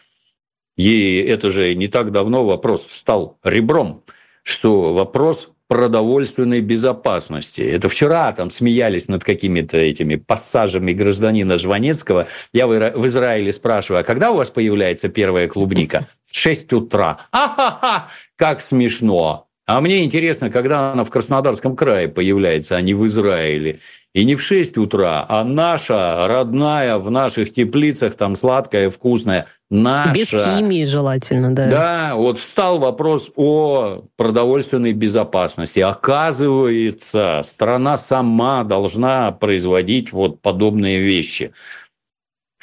И это же не так давно вопрос встал ребром, что вопрос продовольственной безопасности. Это вчера там смеялись над какими-то этими пассажами гражданина Жванецкого. Я в Израиле спрашиваю, а когда у вас появляется первая клубника? В 6 утра. А-ха-ха! Как смешно! А мне интересно, когда она в Краснодарском крае появляется, а не в Израиле. И не в 6 утра, а наша, родная, в наших теплицах, там сладкая, вкусная, наша. Без химии желательно, да. Да, вот встал вопрос о продовольственной безопасности. Оказывается, страна сама должна производить вот подобные вещи.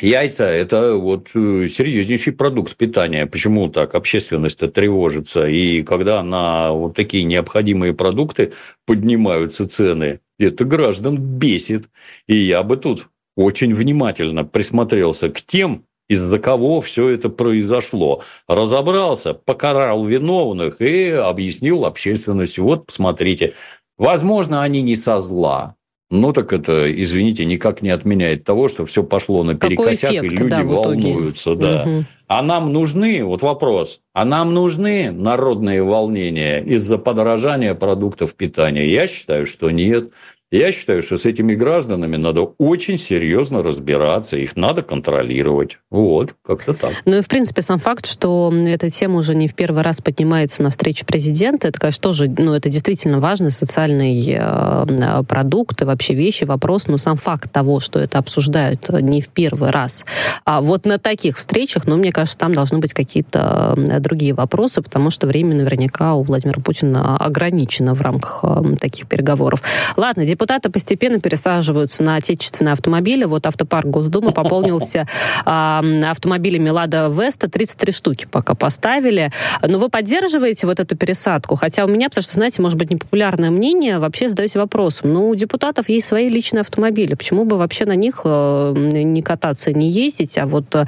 Яйца – это вот э, серьезнейший продукт питания. Почему так общественность тревожится? И когда на вот такие необходимые продукты поднимаются цены, это граждан бесит. И я бы тут очень внимательно присмотрелся к тем, из-за кого все это произошло. Разобрался, покарал виновных и объяснил общественности. Вот, посмотрите, возможно, они не со зла, ну, так это, извините, никак не отменяет того, что все пошло наперекосяк, эффект, и люди да, волнуются. Да. Угу. А нам нужны, вот вопрос, а нам нужны народные волнения из-за подорожания продуктов питания? Я считаю, что нет. Я считаю, что с этими гражданами надо очень серьезно разбираться, их надо контролировать. Вот, как-то так. Ну и, в принципе, сам факт, что эта тема уже не в первый раз поднимается на встрече президента, это, конечно, тоже, ну, это действительно важный социальный э, продукт и вообще вещи, вопрос, но сам факт того, что это обсуждают не в первый раз. А вот на таких встречах, ну, мне кажется, там должны быть какие-то другие вопросы, потому что время наверняка у Владимира Путина ограничено в рамках э, таких переговоров. Ладно, депутаты постепенно пересаживаются на отечественные автомобили. Вот автопарк Госдумы пополнился автомобилями «Лада Веста». 33 штуки пока поставили. Но вы поддерживаете вот эту пересадку? Хотя у меня, потому что, знаете, может быть, непопулярное мнение, вообще задаете вопросом. Ну, у депутатов есть свои личные автомобили. Почему бы вообще на них э, не кататься, не ездить, а вот э,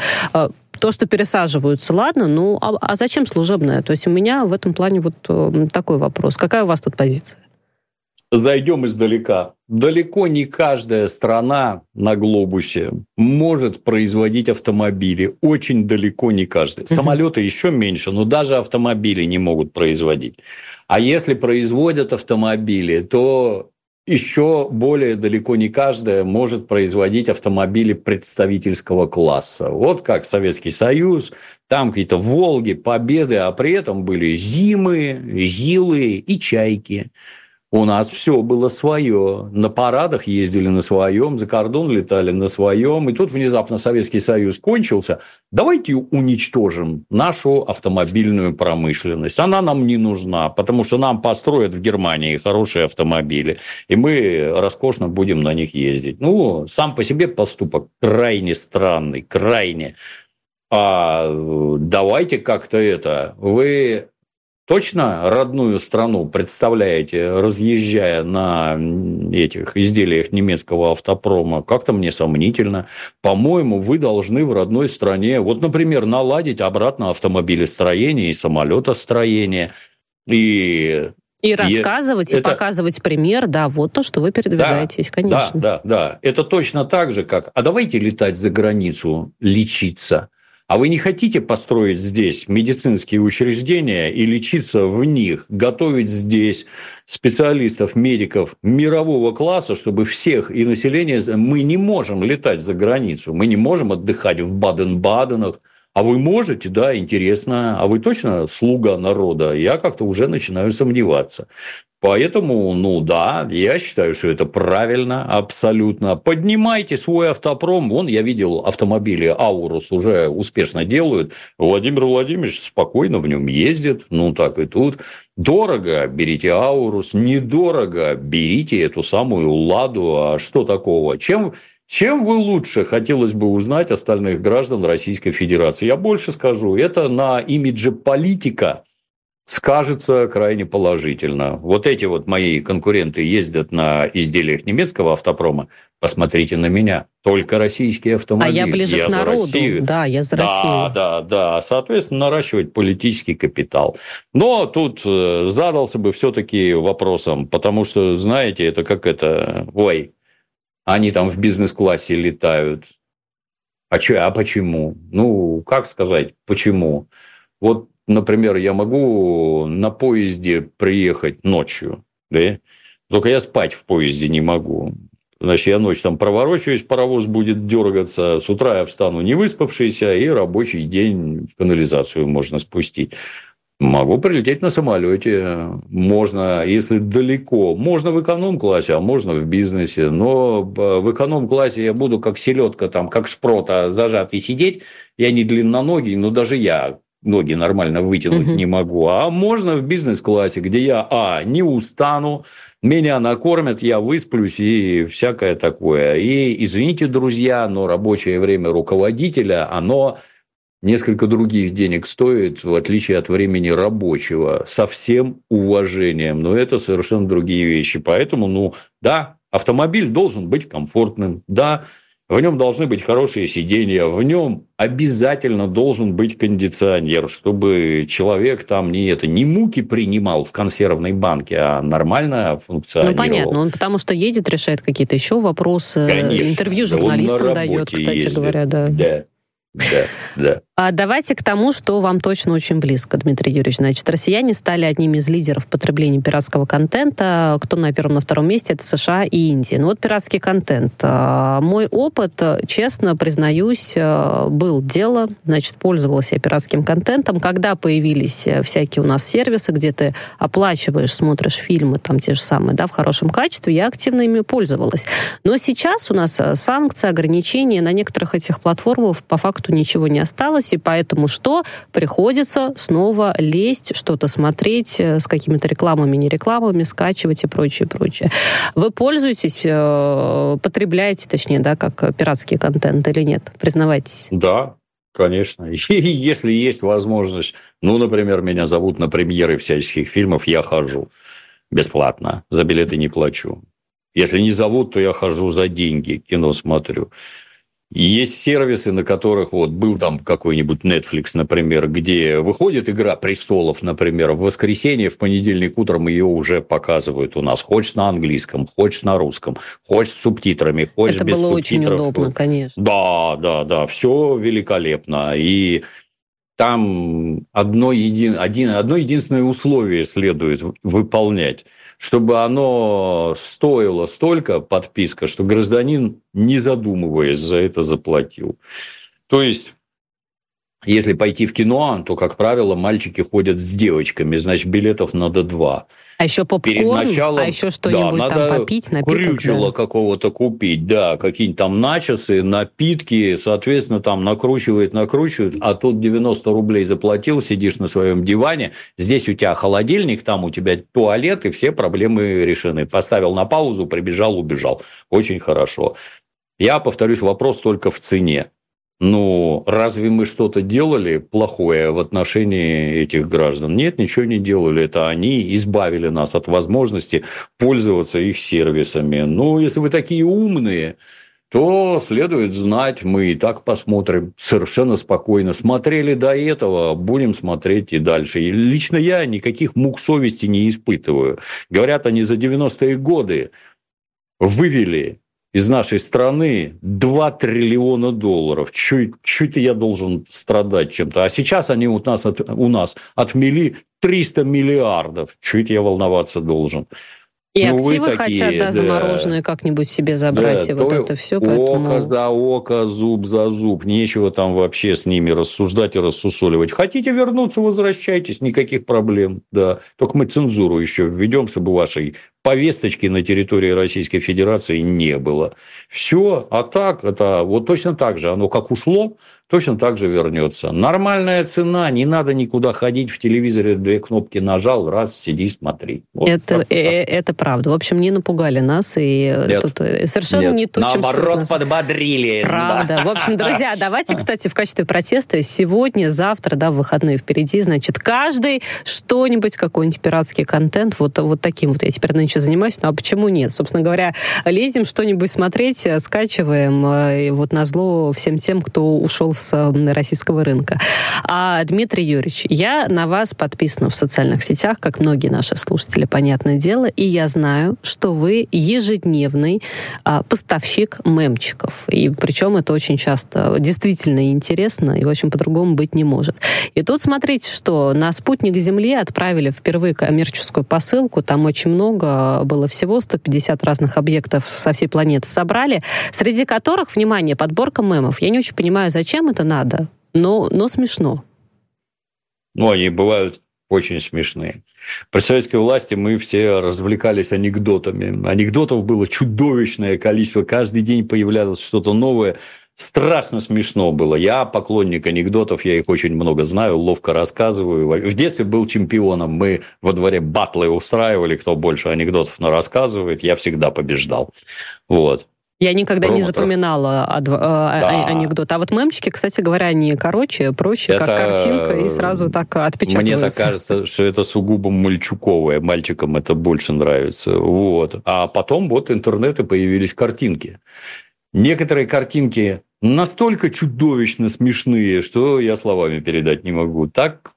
то, что пересаживаются, ладно, ну а, а зачем служебное? То есть у меня в этом плане вот э, такой вопрос. Какая у вас тут позиция? Зайдем издалека. Далеко не каждая страна на глобусе может производить автомобили. Очень далеко не каждая. Самолеты еще меньше, но даже автомобили не могут производить. А если производят автомобили, то еще более далеко не каждая может производить автомобили представительского класса. Вот как Советский Союз, там какие-то Волги, Победы, а при этом были Зимы, Зилы и Чайки. У нас все было свое. На парадах ездили на своем, за кордон летали на своем. И тут внезапно Советский Союз кончился. Давайте уничтожим нашу автомобильную промышленность. Она нам не нужна, потому что нам построят в Германии хорошие автомобили. И мы роскошно будем на них ездить. Ну, сам по себе поступок крайне странный, крайне. А давайте как-то это. Вы точно родную страну представляете, разъезжая на этих изделиях немецкого автопрома, как-то мне сомнительно. По-моему, вы должны в родной стране, вот, например, наладить обратно автомобилестроение и самолетостроение. И и рассказывать, и, и это... показывать пример, да, вот то, что вы передвигаетесь, да, конечно. Да, да, да. Это точно так же, как, а давайте летать за границу, лечиться. А вы не хотите построить здесь медицинские учреждения и лечиться в них, готовить здесь специалистов, медиков мирового класса, чтобы всех и население... Мы не можем летать за границу, мы не можем отдыхать в Баден-Баденах, а вы можете, да, интересно. А вы точно слуга народа? Я как-то уже начинаю сомневаться. Поэтому, ну да, я считаю, что это правильно, абсолютно. Поднимайте свой автопром. Вон, я видел автомобили Аурус уже успешно делают. Владимир Владимирович спокойно в нем ездит. Ну, так и тут. Дорого, берите Аурус. Недорого, берите эту самую Ладу. А что такого? Чем, Чем вы лучше, хотелось бы узнать остальных граждан Российской Федерации? Я больше скажу, это на имидже политика скажется крайне положительно. Вот эти вот мои конкуренты ездят на изделиях немецкого автопрома. Посмотрите на меня. Только российские автомобили. А я ближе я к народу. Россию. Да, я за да, Россию. Да, да, Соответственно, наращивать политический капитал. Но тут э, задался бы все-таки вопросом, потому что, знаете, это как это... Ой, они там в бизнес-классе летают. А, че, а почему? Ну, как сказать, почему? Вот например, я могу на поезде приехать ночью, да? Только я спать в поезде не могу. Значит, я ночь там проворочаюсь, паровоз будет дергаться, с утра я встану не выспавшийся, и рабочий день в канализацию можно спустить. Могу прилететь на самолете. Можно, если далеко. Можно в эконом-классе, а можно в бизнесе. Но в эконом-классе я буду как селедка, там, как шпрота зажатый сидеть. Я не длинноногий, но даже я ноги нормально вытянуть угу. не могу. А можно в бизнес-классе, где я, а, не устану, меня накормят, я высплюсь и всякое такое. И, извините, друзья, но рабочее время руководителя, оно несколько других денег стоит, в отличие от времени рабочего, со всем уважением. Но это совершенно другие вещи. Поэтому, ну, да, автомобиль должен быть комфортным, да, в нем должны быть хорошие сиденья, в нем обязательно должен быть кондиционер, чтобы человек там не это не муки принимал в консервной банке, а нормально функционировал. Ну понятно, он потому что едет, решает какие-то еще вопросы, Конечно, интервью журналистам дает, кстати ездит. говоря, да. Да, да, да. А давайте к тому, что вам точно очень близко, Дмитрий Юрьевич. Значит, россияне стали одними из лидеров потребления пиратского контента. Кто на первом, на втором месте, это США и Индия. Ну вот пиратский контент. А, мой опыт, честно признаюсь, а, был дело. Значит, пользовалась я пиратским контентом. Когда появились э, всякие у нас сервисы, где ты оплачиваешь, смотришь фильмы, там те же самые, да, в хорошем качестве, я активно ими пользовалась. Но сейчас у нас э, санкции, ограничения на некоторых этих платформах по факту ничего не осталось и поэтому что? Приходится снова лезть, что-то смотреть э, с какими-то рекламами, не рекламами, скачивать и прочее, прочее. Вы пользуетесь, э, потребляете, точнее, да, как пиратский контент или нет? Признавайтесь. Да, Конечно. И если есть возможность, ну, например, меня зовут на премьеры всяческих фильмов, я хожу бесплатно, за билеты не плачу. Если не зовут, то я хожу за деньги, кино смотрю. Есть сервисы, на которых вот был там какой-нибудь Netflix, например, где выходит игра престолов, например, в воскресенье, в понедельник утром ее уже показывают у нас. Хочешь на английском, хочешь на русском, хочешь с субтитрами, хочешь Это без было субтитров. очень удобно, конечно. Да, да, да, все великолепно. И там одно, един, один, одно единственное условие следует выполнять – чтобы оно стоило столько, подписка, что гражданин, не задумываясь, за это заплатил. То есть, если пойти в кино, то, как правило, мальчики ходят с девочками, значит, билетов надо два. А еще попкорн, началом, а еще что-нибудь да, там попить, напиток. Крючело да. какого-то купить, да, какие-нибудь там начосы, напитки, соответственно, там накручивает, накручивает, а тут 90 рублей заплатил, сидишь на своем диване, здесь у тебя холодильник, там у тебя туалет, и все проблемы решены. Поставил на паузу, прибежал, убежал. Очень хорошо. Я повторюсь, вопрос только в цене. Ну, разве мы что-то делали плохое в отношении этих граждан? Нет, ничего не делали. Это они избавили нас от возможности пользоваться их сервисами. Ну, если вы такие умные, то следует знать, мы и так посмотрим совершенно спокойно. Смотрели до этого, будем смотреть и дальше. И лично я никаких мук совести не испытываю. Говорят, они за 90-е годы вывели из нашей страны 2 триллиона долларов. Чуть-чуть я должен страдать чем-то. А сейчас они у нас, от, у нас отмели 300 миллиардов. Чуть я волноваться должен. И ну, активы такие, хотят, да, замороженные как-нибудь себе забрать, да, и вот это все. Поэтому... Око за око, зуб за зуб. Нечего там вообще с ними рассуждать и рассусоливать. Хотите вернуться, возвращайтесь, никаких проблем. Да. Только мы цензуру еще введем, чтобы вашей повесточки на территории Российской Федерации не было. Все, а так, это вот точно так же, оно как ушло, точно так же вернется. Нормальная цена, не надо никуда ходить, в телевизоре две кнопки нажал, раз, сиди, смотри. Вот это, так, э, это правда. В общем, не напугали нас, и нет, тут э, совершенно нет. не то, Наоборот, чем подбодрили. Правда. Да. В общем, друзья, давайте, кстати, в качестве протеста сегодня, завтра, да, в выходные впереди, значит, каждый что-нибудь, какой-нибудь пиратский контент, вот, вот таким вот я теперь нынче занимаюсь, ну а почему нет? Собственно говоря, лезем что-нибудь смотреть, э, скачиваем, и вот назло всем тем, кто ушел с российского рынка. А, Дмитрий Юрьевич, я на вас подписана в социальных сетях, как многие наши слушатели, понятное дело, и я знаю, что вы ежедневный а, поставщик мемчиков. И причем это очень часто действительно интересно, и, в общем, по-другому быть не может. И тут смотрите, что на спутник Земли отправили впервые коммерческую посылку, там очень много было всего, 150 разных объектов со всей планеты собрали, среди которых, внимание, подборка мемов. Я не очень понимаю, зачем это надо, но, но смешно. Ну, они бывают очень смешные. При советской власти мы все развлекались анекдотами. Анекдотов было чудовищное количество. Каждый день появлялось что-то новое. Страшно смешно было. Я поклонник анекдотов, я их очень много знаю, ловко рассказываю. В детстве был чемпионом. Мы во дворе батлы устраивали, кто больше анекдотов рассказывает. Я всегда побеждал. Вот. Я никогда Роботов. не запоминала ад- а, а, да. анекдот. А вот мемчики, кстати говоря, они короче, проще, это... как картинка, и сразу так отпечатываются. Мне так кажется, что это сугубо мальчуковое. Мальчикам это больше нравится. Вот. А потом вот интернеты появились картинки. Некоторые картинки настолько чудовищно смешные, что я словами передать не могу. Так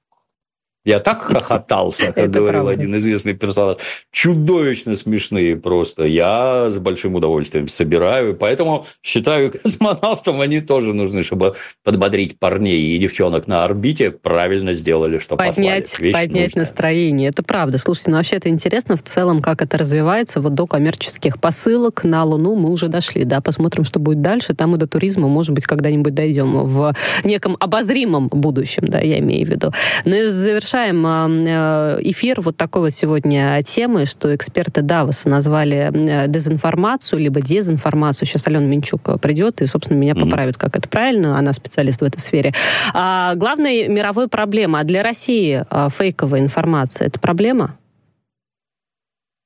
я так хохотался, как говорил один известный персонаж. Чудовищно смешные просто. Я с большим удовольствием собираю. Поэтому считаю, космонавтам они тоже нужны, чтобы подбодрить парней и девчонок на орбите. Правильно сделали, что поднять, послали. поднять настроение. Это правда. Слушайте, ну вообще это интересно в целом, как это развивается. Вот до коммерческих посылок на Луну мы уже дошли. Да, посмотрим, что будет дальше. Там и до туризма, может быть, когда-нибудь дойдем в неком обозримом будущем, да, я имею в виду. Ну и завершая завершаем э, эфир вот такой вот сегодня темы, что эксперты Давоса назвали э, дезинформацию, либо дезинформацию. Сейчас Алена Минчук придет и, собственно, меня поправит, как это правильно. Она специалист в этой сфере. А главная мировая проблема. А для России фейковая информация – это проблема?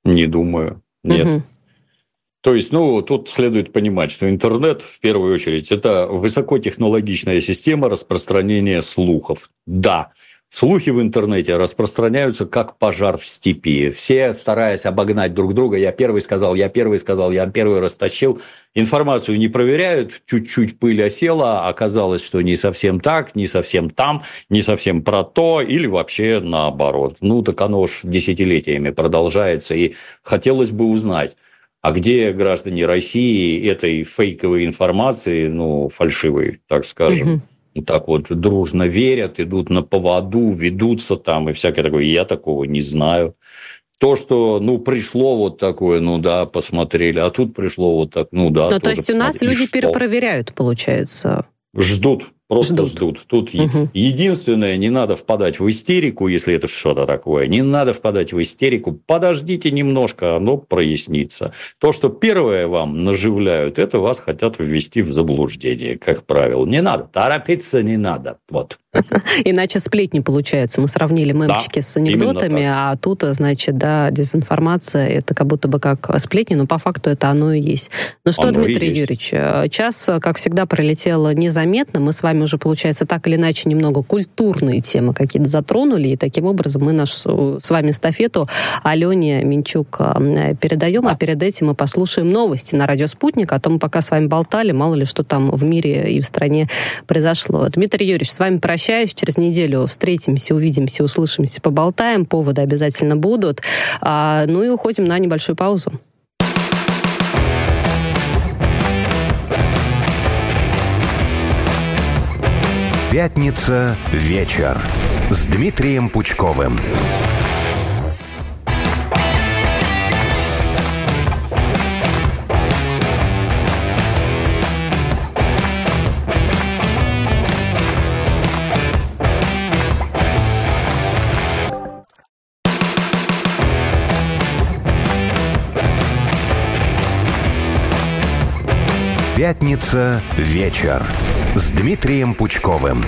Не думаю. Нет. Угу. То есть, ну, тут следует понимать, что интернет, в первую очередь, это высокотехнологичная система распространения слухов. Да, Слухи в интернете распространяются как пожар в степи. Все, стараясь обогнать друг друга, я первый сказал, я первый сказал, я первый растащил. Информацию не проверяют, чуть-чуть пыль осела, оказалось, что не совсем так, не совсем там, не совсем про то, или вообще наоборот. Ну, так оно уж десятилетиями продолжается, и хотелось бы узнать, а где граждане России этой фейковой информации, ну, фальшивой, так скажем, так вот дружно верят, идут на поводу, ведутся там и всякое такое. Я такого не знаю. То, что, ну, пришло вот такое, ну да, посмотрели, а тут пришло вот так, ну да. Ну, то есть у нас люди что? перепроверяют, получается. Ждут. Просто ждут. ждут. Тут угу. единственное, не надо впадать в истерику, если это что-то такое. Не надо впадать в истерику. Подождите немножко, оно прояснится. То, что первое вам наживляют, это вас хотят ввести в заблуждение, как правило. Не надо. Торопиться не надо. Вот. Иначе сплетни получается. Мы сравнили мемчики да, с анекдотами, а тут, значит, да, дезинформация, это как будто бы как сплетни, но по факту это оно и есть. Ну что, оно Дмитрий Юрьевич, час, как всегда, пролетел незаметно. Мы с вами уже, получается, так или иначе немного культурные темы какие-то затронули, и таким образом мы нашу с вами стафету Алене Минчук передаем, а перед этим мы послушаем новости на радио «Спутник», о том, пока с вами болтали, мало ли что там в мире и в стране произошло. Дмитрий Юрьевич, с вами прощаюсь, через неделю встретимся, увидимся, услышимся, поболтаем, поводы обязательно будут. А, ну и уходим на небольшую паузу. Пятница вечер с Дмитрием Пучковым. Пятница вечер с Дмитрием Пучковым.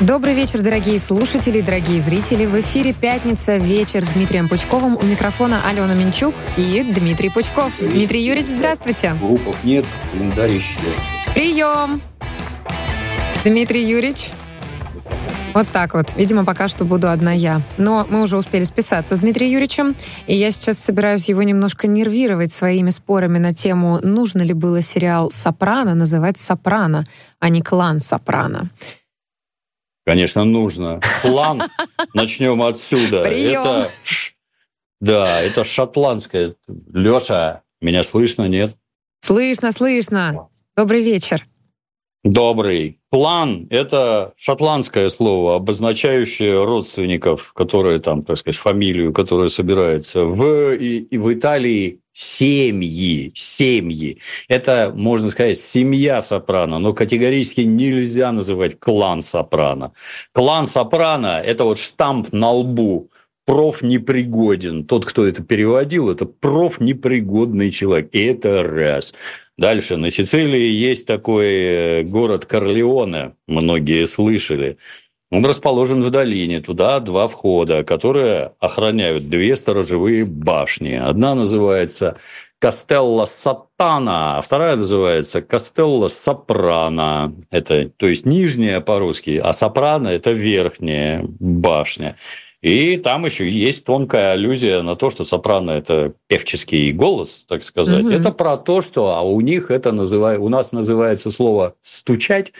Добрый вечер, дорогие слушатели, дорогие зрители. В эфире «Пятница. Вечер» с Дмитрием Пучковым. У микрофона Алена Минчук и Дмитрий Пучков. Дмитрий Юрьевич, здравствуйте. Группов нет, календарь исчез. Прием! Дмитрий Юрьевич. Вот так вот. Видимо, пока что буду одна я. Но мы уже успели списаться с Дмитрием Юрьевичем, и я сейчас собираюсь его немножко нервировать своими спорами на тему, нужно ли было сериал «Сопрано» называть «Сопрано», а не «Клан Сопрано». Конечно, нужно. План, начнем отсюда. Прием. Это, да, это шотландское. Леша, меня слышно, нет? Слышно, слышно. Добрый вечер. Добрый. План – это шотландское слово, обозначающее родственников, которые там, так сказать, фамилию, которая собирается. В, и, и в Италии семьи, семьи. Это, можно сказать, семья Сопрано, но категорически нельзя называть клан Сопрано. Клан Сопрано – это вот штамп на лбу проф непригоден. Тот, кто это переводил, это проф непригодный человек. И это раз. Дальше. На Сицилии есть такой э, город Корлеоне, многие слышали. Он расположен в долине, туда два входа, которые охраняют две сторожевые башни. Одна называется Кастелла Сатана, а вторая называется Кастелла Сопрано. Это, то есть, нижняя по-русски, а Сопрано – это верхняя башня. И там еще есть тонкая аллюзия на то, что сопрано – это певческий голос, так сказать. Угу. Это про то, что а у них это называют, у нас называется слово «стучать»,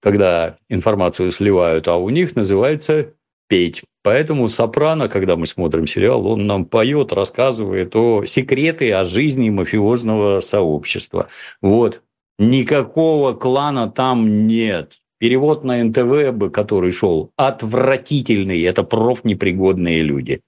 когда информацию сливают, а у них называется петь. Поэтому сопрано, когда мы смотрим сериал, он нам поет, рассказывает о секреты о жизни мафиозного сообщества. Вот. Никакого клана там нет. Перевод на НТВ, бы, который шел, отвратительный. Это профнепригодные люди.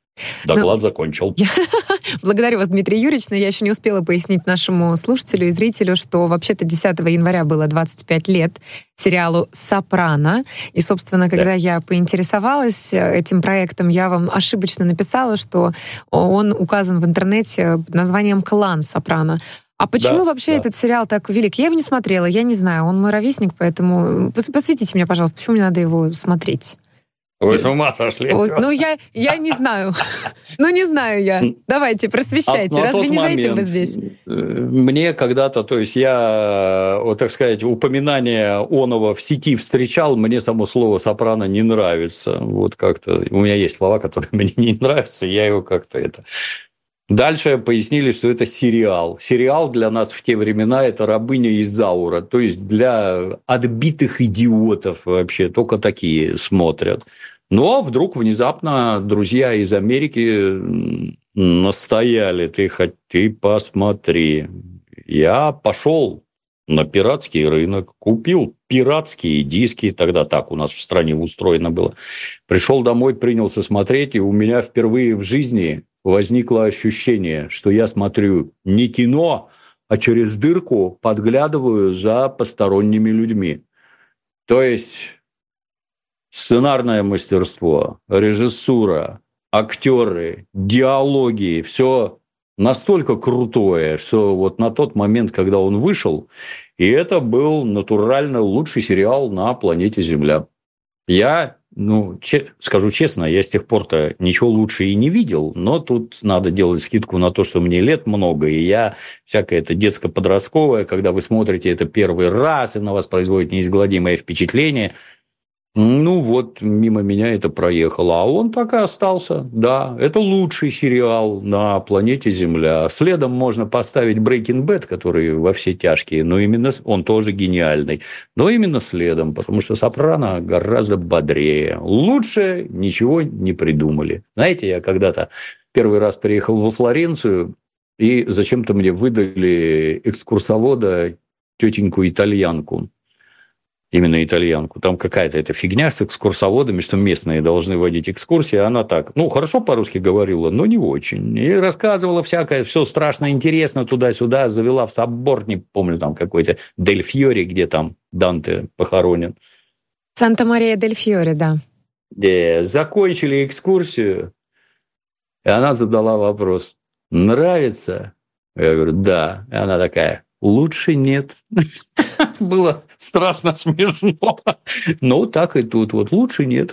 Доклад но... закончил. Благодарю вас, Дмитрий Юрьевич, но я еще не успела пояснить нашему слушателю и зрителю, что вообще-то 10 января было 25 лет сериалу «Сопрано». И, собственно, когда да. я поинтересовалась э, этим проектом, я вам ошибочно написала, что он указан в интернете под названием «Клан Сопрано». А почему да, вообще да. этот сериал так велик? Я его не смотрела, я не знаю. Он мой ровесник, поэтому посвятите меня, пожалуйста, почему мне надо его смотреть? Вы с ума сошли? Ну, я, я не знаю. Ну, не знаю я. Давайте, просвещайте. А, Разве не знаете вы здесь? Э, мне когда-то, то есть я, вот так сказать, упоминание оного в сети встречал, мне само слово «сопрано» не нравится. Вот как-то у меня есть слова, которые мне не нравятся, я его как-то это Дальше пояснили, что это сериал. Сериал для нас в те времена – это рабыня из Заура. То есть для отбитых идиотов вообще только такие смотрят. Но вдруг внезапно друзья из Америки настояли, ты, хоть, ты посмотри. Я пошел на пиратский рынок, купил пиратские диски, тогда так у нас в стране устроено было. Пришел домой, принялся смотреть, и у меня впервые в жизни возникло ощущение, что я смотрю не кино, а через дырку подглядываю за посторонними людьми. То есть сценарное мастерство, режиссура, актеры, диалоги, все настолько крутое, что вот на тот момент, когда он вышел, и это был натурально лучший сериал на планете Земля. Я ну, че, скажу честно, я с тех пор-то ничего лучше и не видел, но тут надо делать скидку на то, что мне лет много, и я всякое это детско-подростковое, когда вы смотрите это первый раз, и на вас производит неизгладимое впечатление – ну вот, мимо меня это проехало. А он так и остался. Да, это лучший сериал на планете Земля. Следом можно поставить Breaking Bad, который во все тяжкие, но именно он тоже гениальный. Но именно следом, потому что Сопрано гораздо бодрее. Лучше ничего не придумали. Знаете, я когда-то первый раз приехал во Флоренцию, и зачем-то мне выдали экскурсовода тетеньку итальянку именно итальянку. Там какая-то эта фигня с экскурсоводами, что местные должны водить экскурсии. Она так, ну, хорошо по-русски говорила, но не очень. И рассказывала всякое, все страшно интересно туда-сюда. Завела в собор, не помню, там какой-то Дель Фьори, где там Данте похоронен. Санта-Мария-дель Фьори, да. Да, закончили экскурсию, и она задала вопрос. Нравится? Я говорю, да. И она такая, лучше нет. Было страшно смешно. Ну, так и тут. Вот лучше нет.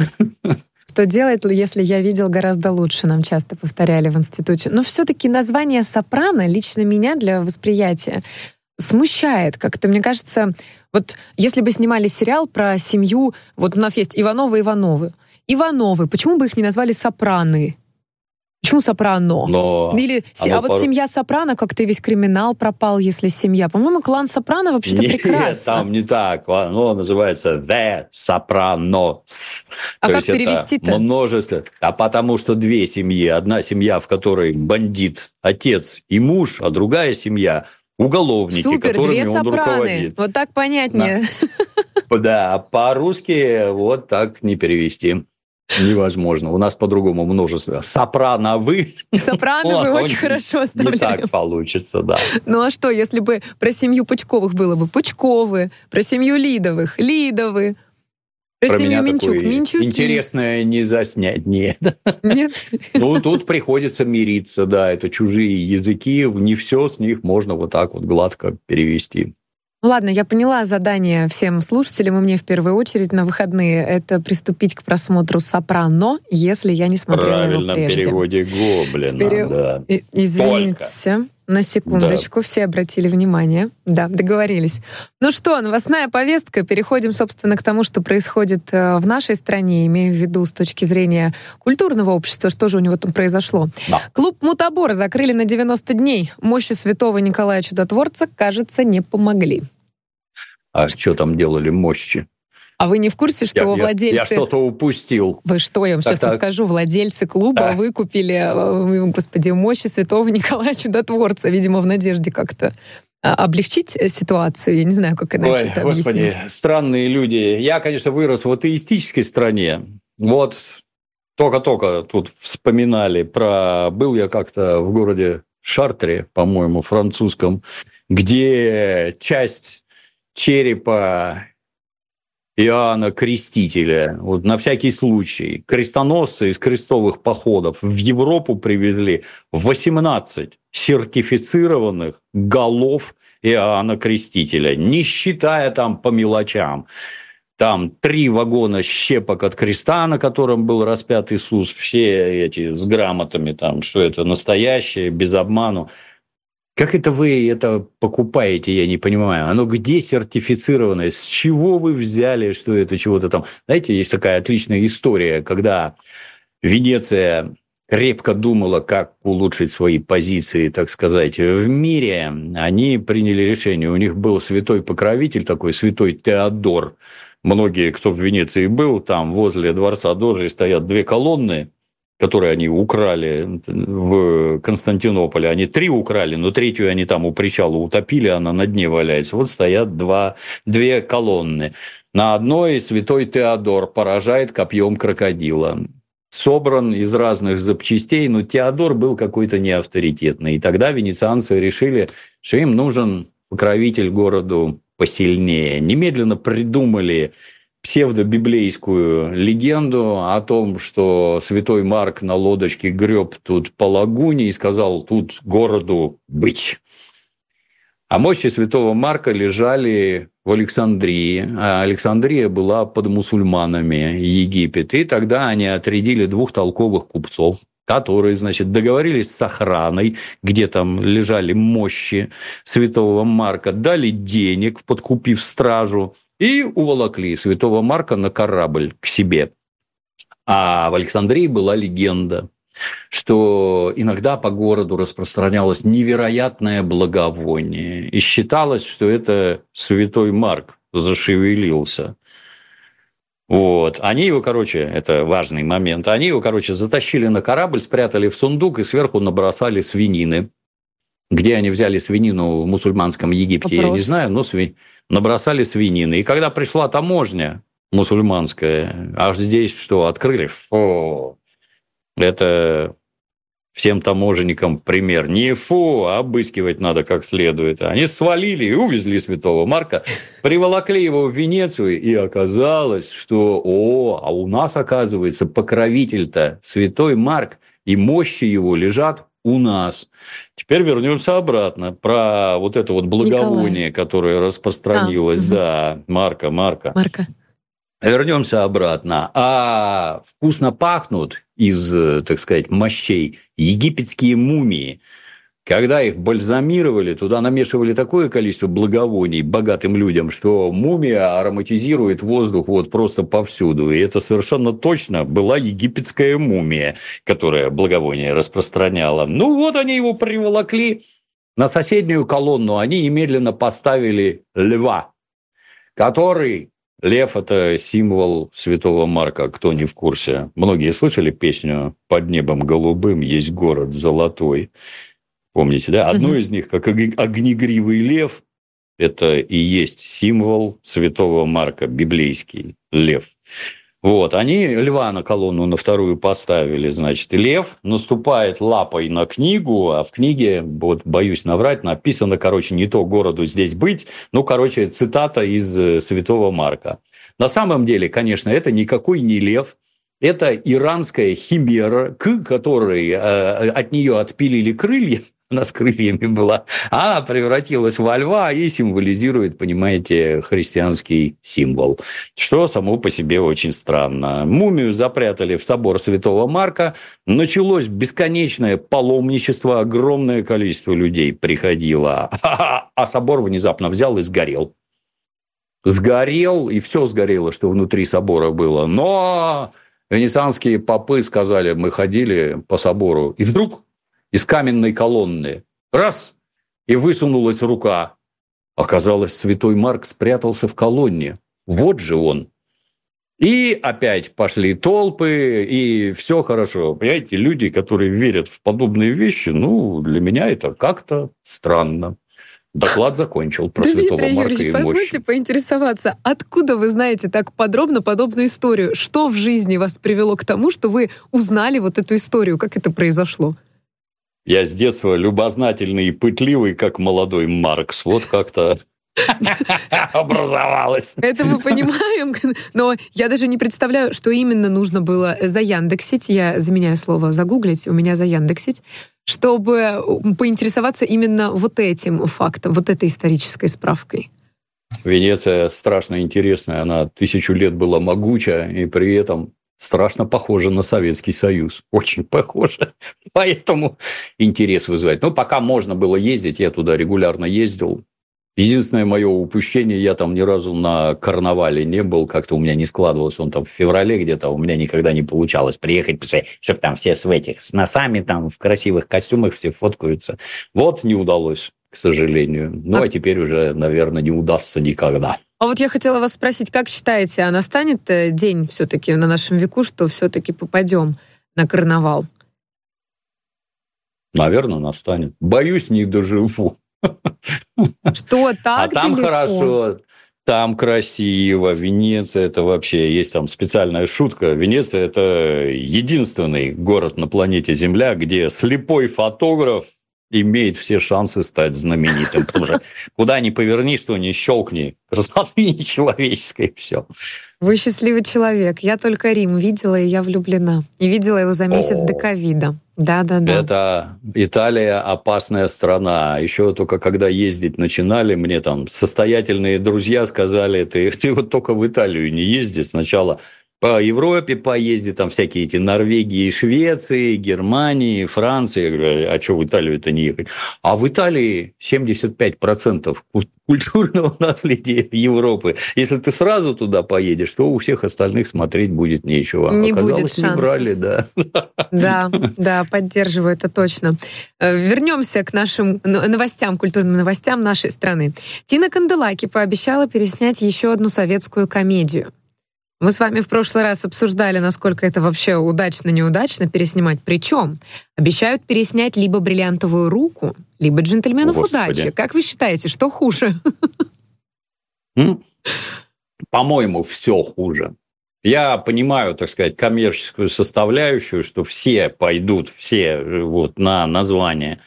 Что делать, если я видел гораздо лучше, нам часто повторяли в институте. Но все-таки название «Сопрано» лично меня для восприятия смущает. Как-то, мне кажется, вот если бы снимали сериал про семью, вот у нас есть Ивановы-Ивановы. Ивановы, почему бы их не назвали «Сопраны»? Почему сопрано? Но Или, а вот пор... семья сопрано, как-то весь криминал пропал, если семья. По-моему, клан сопрано вообще-то прекрасно. Нет, там не так. Оно называется The Sopranos. А То как перевести-то? Множество. А потому что две семьи. Одна семья, в которой бандит отец и муж, а другая семья уголовники, Супер, которыми две он сопраны. руководит. Вот так понятнее. Да, да по-русски вот так не перевести. Невозможно. У нас по-другому множество. Сопрановы. Сопрановы очень хорошо оставляем. Не так получится, да. Ну а что, если бы про семью Пучковых было бы? Пучковы. Про семью Лидовых. Лидовы. Про, про семью Минчук. Минчуки. Интересное не заснять. Нет. Нет? Ну, тут приходится мириться, да. Это чужие языки. Не все с них можно вот так вот гладко перевести. Ну ладно, я поняла задание всем слушателям, и мне в первую очередь на выходные это приступить к просмотру «Сопрано», если я не смотрела его прежде. В переводе Гоблина, Пере... да. Извините. Только. На секундочку, да. все обратили внимание. Да, договорились. Ну что, новостная повестка. Переходим, собственно, к тому, что происходит э, в нашей стране, имея в виду с точки зрения культурного общества, что же у него там произошло. Да. Клуб «Мутабор» закрыли на 90 дней. Мощи святого Николая Чудотворца, кажется, не помогли. А что там делали мощи? А вы не в курсе, что я, владельцы... Я, я что-то упустил. Вы что, я вам так, сейчас так. расскажу. Владельцы клуба а. выкупили, э, господи, мощи святого Николая Чудотворца, видимо, в надежде как-то а, облегчить э, ситуацию. Я не знаю, как иначе Ой, это господи, объяснить. странные люди. Я, конечно, вырос в атеистической стране. Вот только-только тут вспоминали про... Был я как-то в городе Шартре, по-моему, французском, где часть черепа Иоанна Крестителя, вот на всякий случай, крестоносцы из крестовых походов в Европу привезли 18 сертифицированных голов Иоанна Крестителя, не считая там по мелочам. Там три вагона щепок от креста, на котором был распят Иисус, все эти с грамотами, там, что это настоящее, без обману. Как это вы это покупаете, я не понимаю. Оно где сертифицированное? С чего вы взяли, что это чего-то там? Знаете, есть такая отличная история, когда Венеция крепко думала, как улучшить свои позиции, так сказать, в мире, они приняли решение. У них был святой покровитель такой, святой Теодор. Многие, кто в Венеции был, там возле дворца Доржи стоят две колонны, которые они украли в Константинополе. Они три украли, но третью они там у причала утопили, она на дне валяется. Вот стоят два, две колонны. На одной святой Теодор поражает копьем крокодила. Собран из разных запчастей, но Теодор был какой-то неавторитетный. И тогда венецианцы решили, что им нужен покровитель городу посильнее. Немедленно придумали псевдобиблейскую легенду о том, что святой Марк на лодочке греб тут по лагуне и сказал тут городу быть. А мощи святого Марка лежали в Александрии, а Александрия была под мусульманами Египет. И тогда они отрядили двух толковых купцов, которые, значит, договорились с охраной, где там лежали мощи святого Марка, дали денег, подкупив стражу, и уволокли святого Марка на корабль к себе. А в Александрии была легенда, что иногда по городу распространялось невероятное благовоние, и считалось, что это святой Марк зашевелился. Вот. Они его, короче, это важный момент, они его, короче, затащили на корабль, спрятали в сундук и сверху набросали свинины. Где они взяли свинину в мусульманском Египте, Вопрос. я не знаю, но свинину набросали свинины. И когда пришла таможня мусульманская, аж здесь что, открыли? Фу, это всем таможенникам пример. Не фу, а обыскивать надо как следует. Они свалили и увезли святого Марка, приволокли его в Венецию, и оказалось, что, о, а у нас, оказывается, покровитель-то святой Марк, и мощи его лежат у нас. Теперь вернемся обратно про вот это вот благовоние, Николай. которое распространилось. А, да, угу. Марка, Марка. Марка. Вернемся обратно. А вкусно пахнут из, так сказать, мощей египетские мумии. Когда их бальзамировали, туда намешивали такое количество благовоний богатым людям, что мумия ароматизирует воздух вот просто повсюду. И это совершенно точно была египетская мумия, которая благовоние распространяла. Ну вот они его приволокли на соседнюю колонну. Они немедленно поставили льва, который Лев – это символ святого Марка, кто не в курсе. Многие слышали песню «Под небом голубым есть город золотой». Помните, да? Одно из них, как огнегривый лев, это и есть символ святого Марка, библейский лев. Вот, они льва на колонну на вторую поставили, значит, лев наступает лапой на книгу, а в книге, вот боюсь наврать, написано, короче, не то городу здесь быть, ну, короче, цитата из э, Святого Марка. На самом деле, конечно, это никакой не лев, это иранская химера, к которой э, от нее отпилили крылья, она с крыльями была, а превратилась во льва и символизирует, понимаете, христианский символ, что само по себе очень странно. Мумию запрятали в собор Святого Марка, началось бесконечное паломничество, огромное количество людей приходило, а собор внезапно взял и сгорел. Сгорел, и все сгорело, что внутри собора было. Но венецианские попы сказали, мы ходили по собору, и вдруг из каменной колонны. Раз! И высунулась рука. Оказалось, святой Марк спрятался в колонне. Вот же он. И опять пошли толпы, и все хорошо. Понимаете, люди, которые верят в подобные вещи, ну, для меня это как-то странно. Доклад закончил про Дмитрий святого Марка Юрьевич, и позвольте поинтересоваться, откуда вы знаете так подробно подобную историю? Что в жизни вас привело к тому, что вы узнали вот эту историю? Как это произошло? Я с детства любознательный и пытливый, как молодой Маркс. Вот как-то образовалось. Это мы понимаем, но я даже не представляю, что именно нужно было заяндексить. Я заменяю слово загуглить, у меня заяндексить, чтобы поинтересоваться именно вот этим фактом, вот этой исторической справкой. Венеция страшно интересная, она тысячу лет была могуча, и при этом страшно похоже на Советский Союз. Очень похоже. Поэтому интерес вызывает. Ну, пока можно было ездить, я туда регулярно ездил. Единственное мое упущение, я там ни разу на карнавале не был, как-то у меня не складывалось, он там в феврале где-то, у меня никогда не получалось приехать, чтобы там все с этих, с носами там в красивых костюмах все фоткаются. Вот не удалось, к сожалению. Ну, а, а теперь уже, наверное, не удастся никогда. А вот я хотела вас спросить, как считаете, а настанет э, день все-таки на нашем веку, что все-таки попадем на карнавал? Наверное, настанет. Боюсь, не доживу. Что, так А там далеко? хорошо, там красиво. Венеция – это вообще, есть там специальная шутка. Венеция – это единственный город на планете Земля, где слепой фотограф имеет все шансы стать знаменитым. Что куда ни поверни, что ни щелкни, красоты нечеловеческой, все. Вы счастливый человек. Я только Рим видела, и я влюблена. И видела его за месяц О. до ковида. Да, да, да. Это Италия опасная страна. Еще только когда ездить начинали, мне там состоятельные друзья сказали, ты, ты вот только в Италию не езди. Сначала по Европе поездить, там всякие эти Норвегии, Швеции, Германии, Франции. Я говорю, а что в Италию это не ехать? А в Италии 75% культурного наследия Европы. Если ты сразу туда поедешь, то у всех остальных смотреть будет нечего. Не Оказалось, будет шансов. не брали, да. Да, да, поддерживаю, это точно. Э, вернемся к нашим новостям, культурным новостям нашей страны. Тина Канделаки пообещала переснять еще одну советскую комедию. Мы с вами в прошлый раз обсуждали, насколько это вообще удачно-неудачно переснимать. Причем обещают переснять либо «Бриллиантовую руку», либо «Джентльменов Господи. удачи». Как вы считаете, что хуже? По-моему, все хуже. Я понимаю, так сказать, коммерческую составляющую, что все пойдут, все вот на название.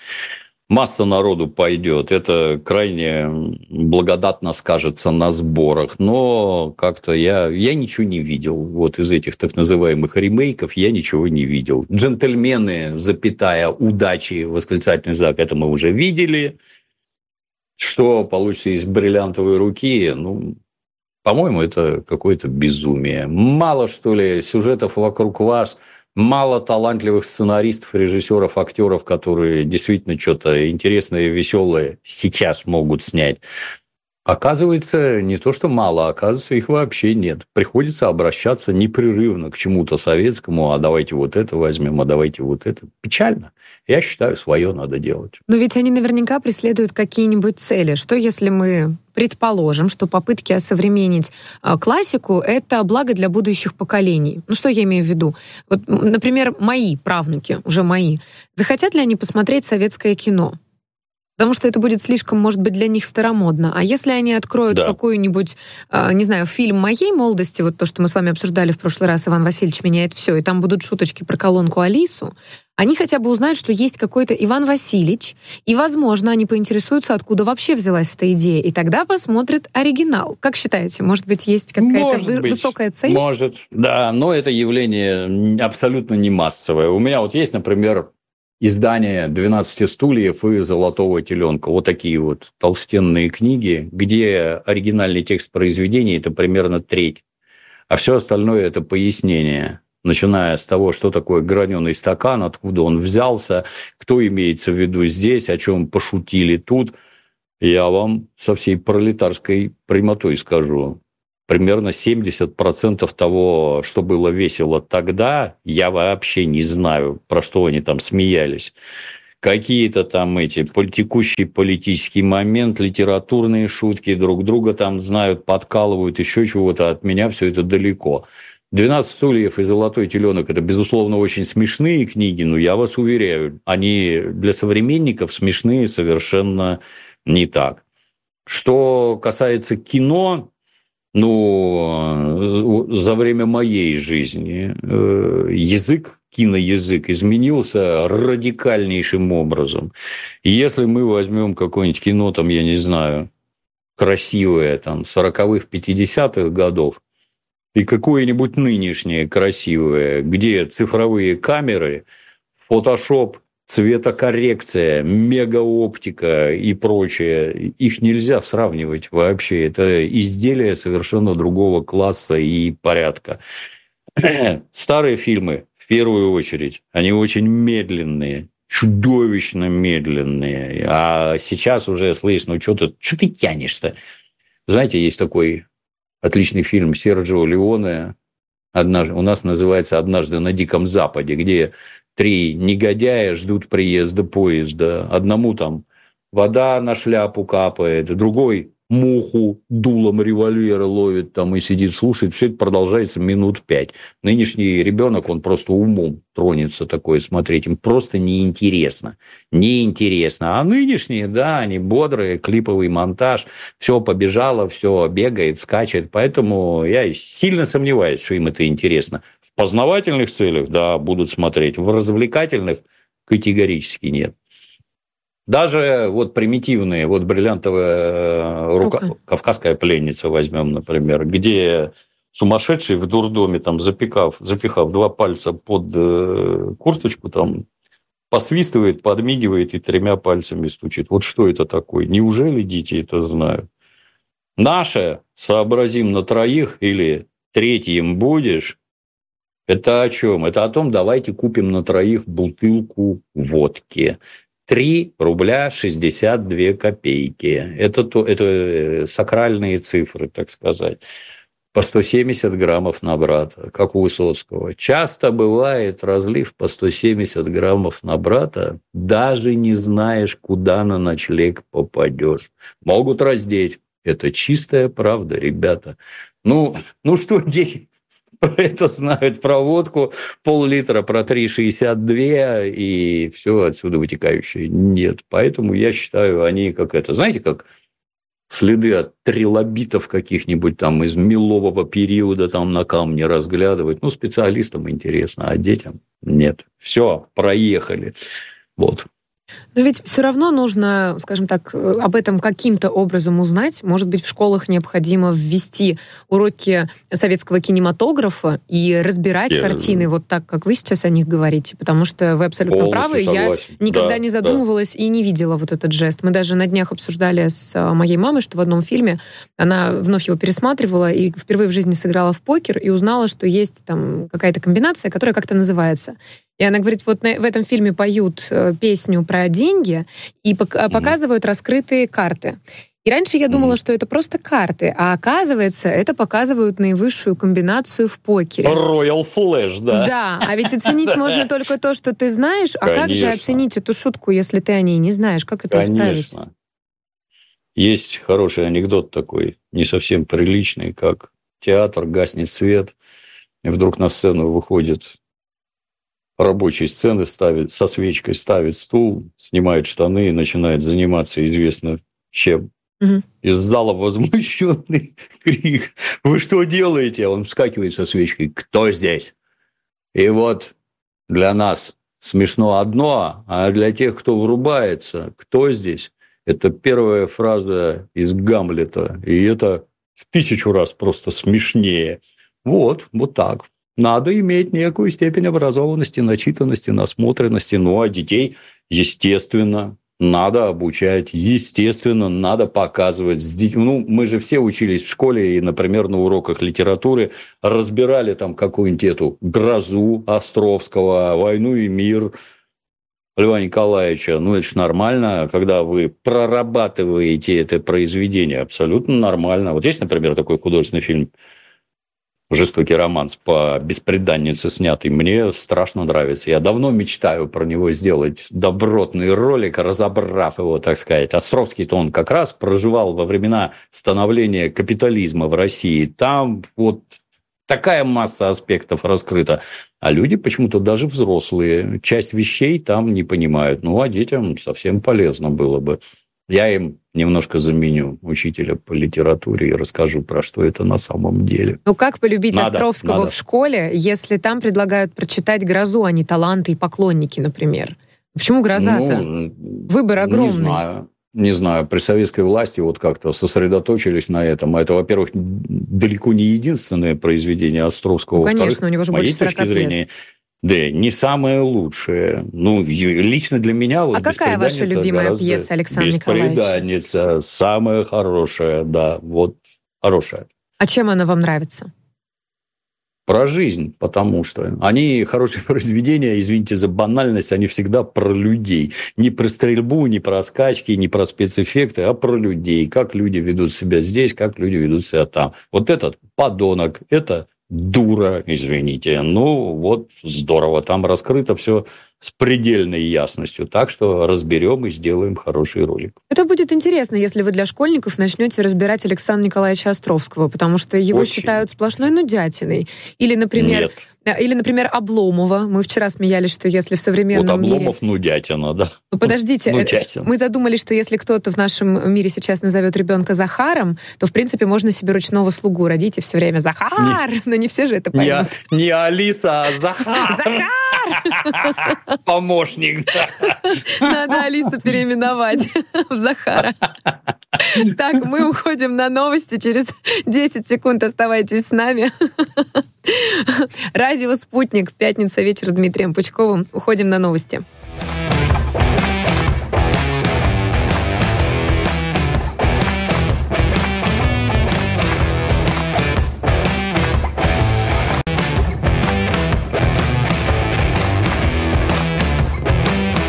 Масса народу пойдет. Это крайне благодатно скажется на сборах. Но как-то я, я ничего не видел. Вот из этих так называемых ремейков я ничего не видел. Джентльмены, запятая, удачи, восклицательный знак, это мы уже видели. Что получится из бриллиантовой руки, ну, по-моему, это какое-то безумие. Мало, что ли, сюжетов вокруг вас – мало талантливых сценаристов, режиссеров, актеров, которые действительно что-то интересное и веселое сейчас могут снять. Оказывается, не то, что мало, оказывается, их вообще нет. Приходится обращаться непрерывно к чему-то советскому, а давайте вот это возьмем, а давайте вот это. Печально. Я считаю, свое надо делать. Но ведь они наверняка преследуют какие-нибудь цели. Что если мы предположим, что попытки осовременить э, классику — это благо для будущих поколений. Ну, что я имею в виду? Вот, например, мои правнуки, уже мои, захотят ли они посмотреть советское кино? Потому что это будет слишком, может быть, для них старомодно. А если они откроют да. какую-нибудь, э, не знаю, фильм моей молодости, вот то, что мы с вами обсуждали в прошлый раз, Иван Васильевич меняет все, и там будут шуточки про колонку Алису, они хотя бы узнают, что есть какой-то Иван Васильевич, и, возможно, они поинтересуются, откуда вообще взялась эта идея, и тогда посмотрят оригинал. Как считаете, может быть, есть какая-то вы- быть, высокая цель? Может, да, но это явление абсолютно не массовое. У меня вот есть, например, издание «12 стульев» и «Золотого теленка». Вот такие вот толстенные книги, где оригинальный текст произведения – это примерно треть, а все остальное – это пояснение начиная с того, что такое граненый стакан, откуда он взялся, кто имеется в виду здесь, о чем пошутили тут, я вам со всей пролетарской прямотой скажу примерно 70% того, что было весело тогда, я вообще не знаю, про что они там смеялись. Какие-то там эти текущий политический момент, литературные шутки, друг друга там знают, подкалывают, еще чего-то. От меня все это далеко. «12 стульев» и «Золотой теленок» – это, безусловно, очень смешные книги, но я вас уверяю, они для современников смешные совершенно не так. Что касается кино, ну, за время моей жизни э, язык, киноязык изменился радикальнейшим образом. И если мы возьмем какое-нибудь кино, там, я не знаю, красивое, там, 40-х, 50-х годов, и какое-нибудь нынешнее красивое, где цифровые камеры, фотошоп цветокоррекция, мегаоптика и прочее, их нельзя сравнивать вообще. Это изделия совершенно другого класса и порядка. Старые фильмы, в первую очередь, они очень медленные, чудовищно медленные. А сейчас уже, слышь, ну что ты, что ты тянешь-то? Знаете, есть такой отличный фильм Серджио Леоне, однажды, у нас называется «Однажды на Диком Западе», где три негодяя ждут приезда поезда. Одному там вода на шляпу капает, другой муху дулом револьвера ловит там и сидит, слушает. Все это продолжается минут пять. Нынешний ребенок, он просто умом тронется такое смотреть. Им просто неинтересно. Неинтересно. А нынешние, да, они бодрые, клиповый монтаж. Все побежало, все бегает, скачет. Поэтому я сильно сомневаюсь, что им это интересно. В познавательных целях, да, будут смотреть. В развлекательных категорически нет. Даже вот примитивные, вот бриллиантовая э, рука, okay. кавказская пленница возьмем, например, где сумасшедший в дурдоме, там, запекав, запихав два пальца под э, курточку, там, посвистывает, подмигивает и тремя пальцами стучит. Вот что это такое? Неужели дети это знают? Наше сообразим на троих или третьим будешь, это о чем? Это о том, давайте купим на троих бутылку водки. 3 рубля 62 копейки. Это, то, это э, сакральные цифры, так сказать. По 170 граммов на брата, как у Высоцкого. Часто бывает разлив по 170 граммов на брата, даже не знаешь, куда на ночлег попадешь. Могут раздеть. Это чистая правда, ребята. Ну, ну что, дети, про это знают, про водку, пол-литра, про 3,62 и все отсюда вытекающее. Нет. Поэтому я считаю, они как это, знаете, как следы от трилобитов каких-нибудь там из мелового периода там на камне разглядывать. Ну, специалистам интересно, а детям нет. Все, проехали. Вот. Но ведь все равно нужно, скажем так, э, об этом каким-то образом узнать. Может быть, в школах необходимо ввести уроки советского кинематографа и разбирать Я... картины вот так, как вы сейчас о них говорите, потому что вы абсолютно правы. Согласен. Я никогда да, не задумывалась да. и не видела вот этот жест. Мы даже на днях обсуждали с э, моей мамой, что в одном фильме она вновь его пересматривала и впервые в жизни сыграла в покер и узнала, что есть там какая-то комбинация, которая как-то называется. И она говорит, вот в этом фильме поют э, песню про деньги и mm-hmm. показывают раскрытые карты. И раньше я думала, mm-hmm. что это просто карты, а оказывается, это показывают наивысшую комбинацию в покере. Royal Flash, да. Да, а ведь оценить можно только то, что ты знаешь, а Конечно. как же оценить эту шутку, если ты о ней не знаешь? Как это Конечно. исправить? Есть хороший анекдот такой, не совсем приличный, как театр, гаснет свет, и вдруг на сцену выходит рабочей сцены, ставит, со свечкой ставит стул, снимает штаны и начинает заниматься известно чем. Угу. Из зала возмущенный крик. Вы что делаете? Он вскакивает со свечкой. Кто здесь? И вот для нас смешно одно, а для тех, кто врубается, кто здесь? Это первая фраза из Гамлета. И это в тысячу раз просто смешнее. Вот, вот так надо иметь некую степень образованности, начитанности, насмотренности. Ну, а детей, естественно, надо обучать, естественно, надо показывать. Ну, мы же все учились в школе и, например, на уроках литературы разбирали там какую-нибудь эту «Грозу» Островского, «Войну и мир», Льва Николаевича, ну, это же нормально, когда вы прорабатываете это произведение, абсолютно нормально. Вот есть, например, такой художественный фильм жестокий романс по беспреданнице снятый, мне страшно нравится. Я давно мечтаю про него сделать добротный ролик, разобрав его, так сказать. Островский-то он как раз проживал во времена становления капитализма в России. Там вот такая масса аспектов раскрыта. А люди почему-то даже взрослые часть вещей там не понимают. Ну, а детям совсем полезно было бы. Я им немножко заменю учителя по литературе и расскажу, про что это на самом деле. Ну как полюбить надо, Островского надо. в школе, если там предлагают прочитать «Грозу», а не «Таланты» и «Поклонники», например? Почему «Гроза»-то? Ну, Выбор огромный. Не знаю. Не знаю, при советской власти вот как-то сосредоточились на этом. А это, во-первых, далеко не единственное произведение Островского. Ну, конечно, у него же больше 40 точки зрения, лет. Да, не самое лучшее. Ну, лично для меня... Вот а какая ваша любимая пьеса, Александр Николаевич? «Беспреданница» самая хорошая, да, вот хорошая. А чем она вам нравится? Про жизнь, потому что они хорошие произведения, извините за банальность, они всегда про людей. Не про стрельбу, не про скачки, не про спецэффекты, а про людей. Как люди ведут себя здесь, как люди ведут себя там. Вот этот подонок, это дура, извините. Ну, вот здорово, там раскрыто все с предельной ясностью. Так что разберем и сделаем хороший ролик. Это будет интересно, если вы для школьников начнете разбирать Александра Николаевича Островского, потому что его Очень. считают сплошной нудятиной. Или, например, Нет. Или, например, Обломова. Мы вчера смеялись, что если в современном вот Обломов мире... нудятина, да. Ну, подождите, э, Нудятина. мы задумались, что если кто-то в нашем мире сейчас назовет ребенка Захаром, то, в принципе, можно себе ручного слугу родить и все время «Захар!» не, Но не все же это поймут. Не, не Алиса, а Захар! Захар! Помощник. Надо Алису переименовать в Захара. Так, мы уходим на новости. Через 10 секунд оставайтесь с нами. Радио «Спутник». Пятница вечер с Дмитрием Пучковым. Уходим на новости.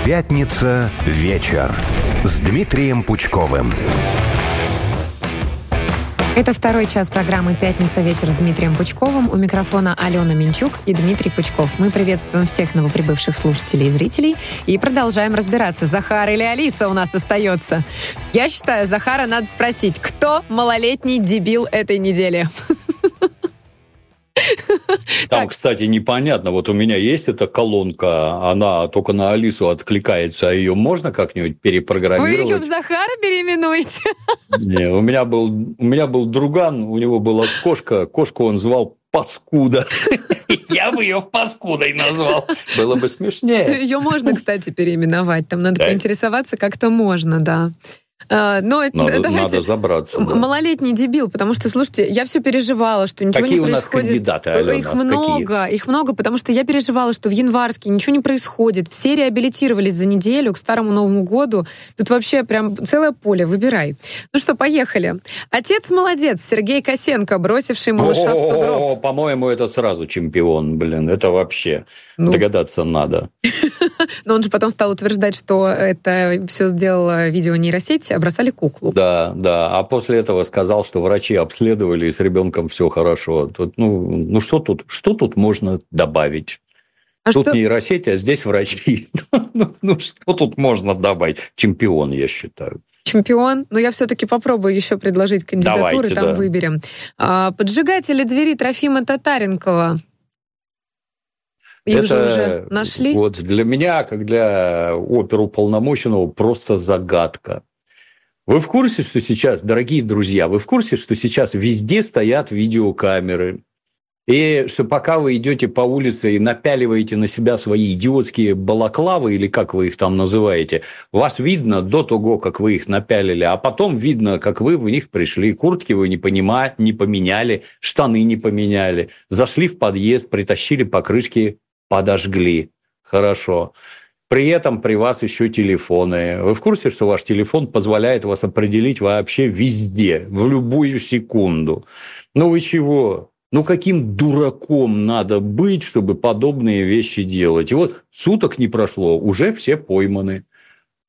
Пятница вечер с Дмитрием Пучковым. Это второй час программы «Пятница вечер» с Дмитрием Пучковым. У микрофона Алена Минчук и Дмитрий Пучков. Мы приветствуем всех новоприбывших слушателей и зрителей и продолжаем разбираться, Захар или Алиса у нас остается. Я считаю, Захара надо спросить, кто малолетний дебил этой недели? Там, так. кстати, непонятно. Вот у меня есть эта колонка, она только на Алису откликается, а ее можно как-нибудь перепрограммировать? Вы ее в Захара переименуете? Не, у меня был, у меня был друган, у него была кошка, кошку он звал паскуда. Я бы ее паскудой назвал. Было бы смешнее. Ее можно, кстати, переименовать. Там надо поинтересоваться, как-то можно, да. А, но надо, давайте... надо забраться. Да. Малолетний дебил, потому что, слушайте, я все переживала, что ничего Какие не происходит. Какие у нас кандидаты, Алена? Их много, Какие? их много, потому что я переживала, что в январске ничего не происходит. Все реабилитировались за неделю к Старому Новому году. Тут вообще прям целое поле, выбирай. Ну что, поехали. Отец молодец, Сергей Косенко, бросивший малыша в сугроб. По-моему, этот сразу чемпион, блин. Это вообще ну. догадаться надо. Но он же потом стал утверждать, что это все сделала видео нейросеть, бросали куклу. Да, да. А после этого сказал, что врачи обследовали, и с ребенком все хорошо. Тут, ну, ну что тут, что тут можно добавить? А тут что... нейросеть, а здесь врачи. Ну, ну, что тут можно добавить? Чемпион, я считаю чемпион, но я все-таки попробую еще предложить кандидатуры, Давайте, там да. выберем. А, поджигатели двери Трофима Татаренкова. Их это, же уже нашли? Вот для меня, как для оперуполномоченного, просто загадка. Вы в курсе, что сейчас, дорогие друзья, вы в курсе, что сейчас везде стоят видеокамеры? И что пока вы идете по улице и напяливаете на себя свои идиотские балаклавы, или как вы их там называете, вас видно до того, как вы их напялили, а потом видно, как вы в них пришли. Куртки вы не, понимали, не поменяли, штаны не поменяли, зашли в подъезд, притащили покрышки подожгли. Хорошо. При этом при вас еще телефоны. Вы в курсе, что ваш телефон позволяет вас определить вообще везде, в любую секунду? Ну вы чего? Ну каким дураком надо быть, чтобы подобные вещи делать? И вот суток не прошло, уже все пойманы.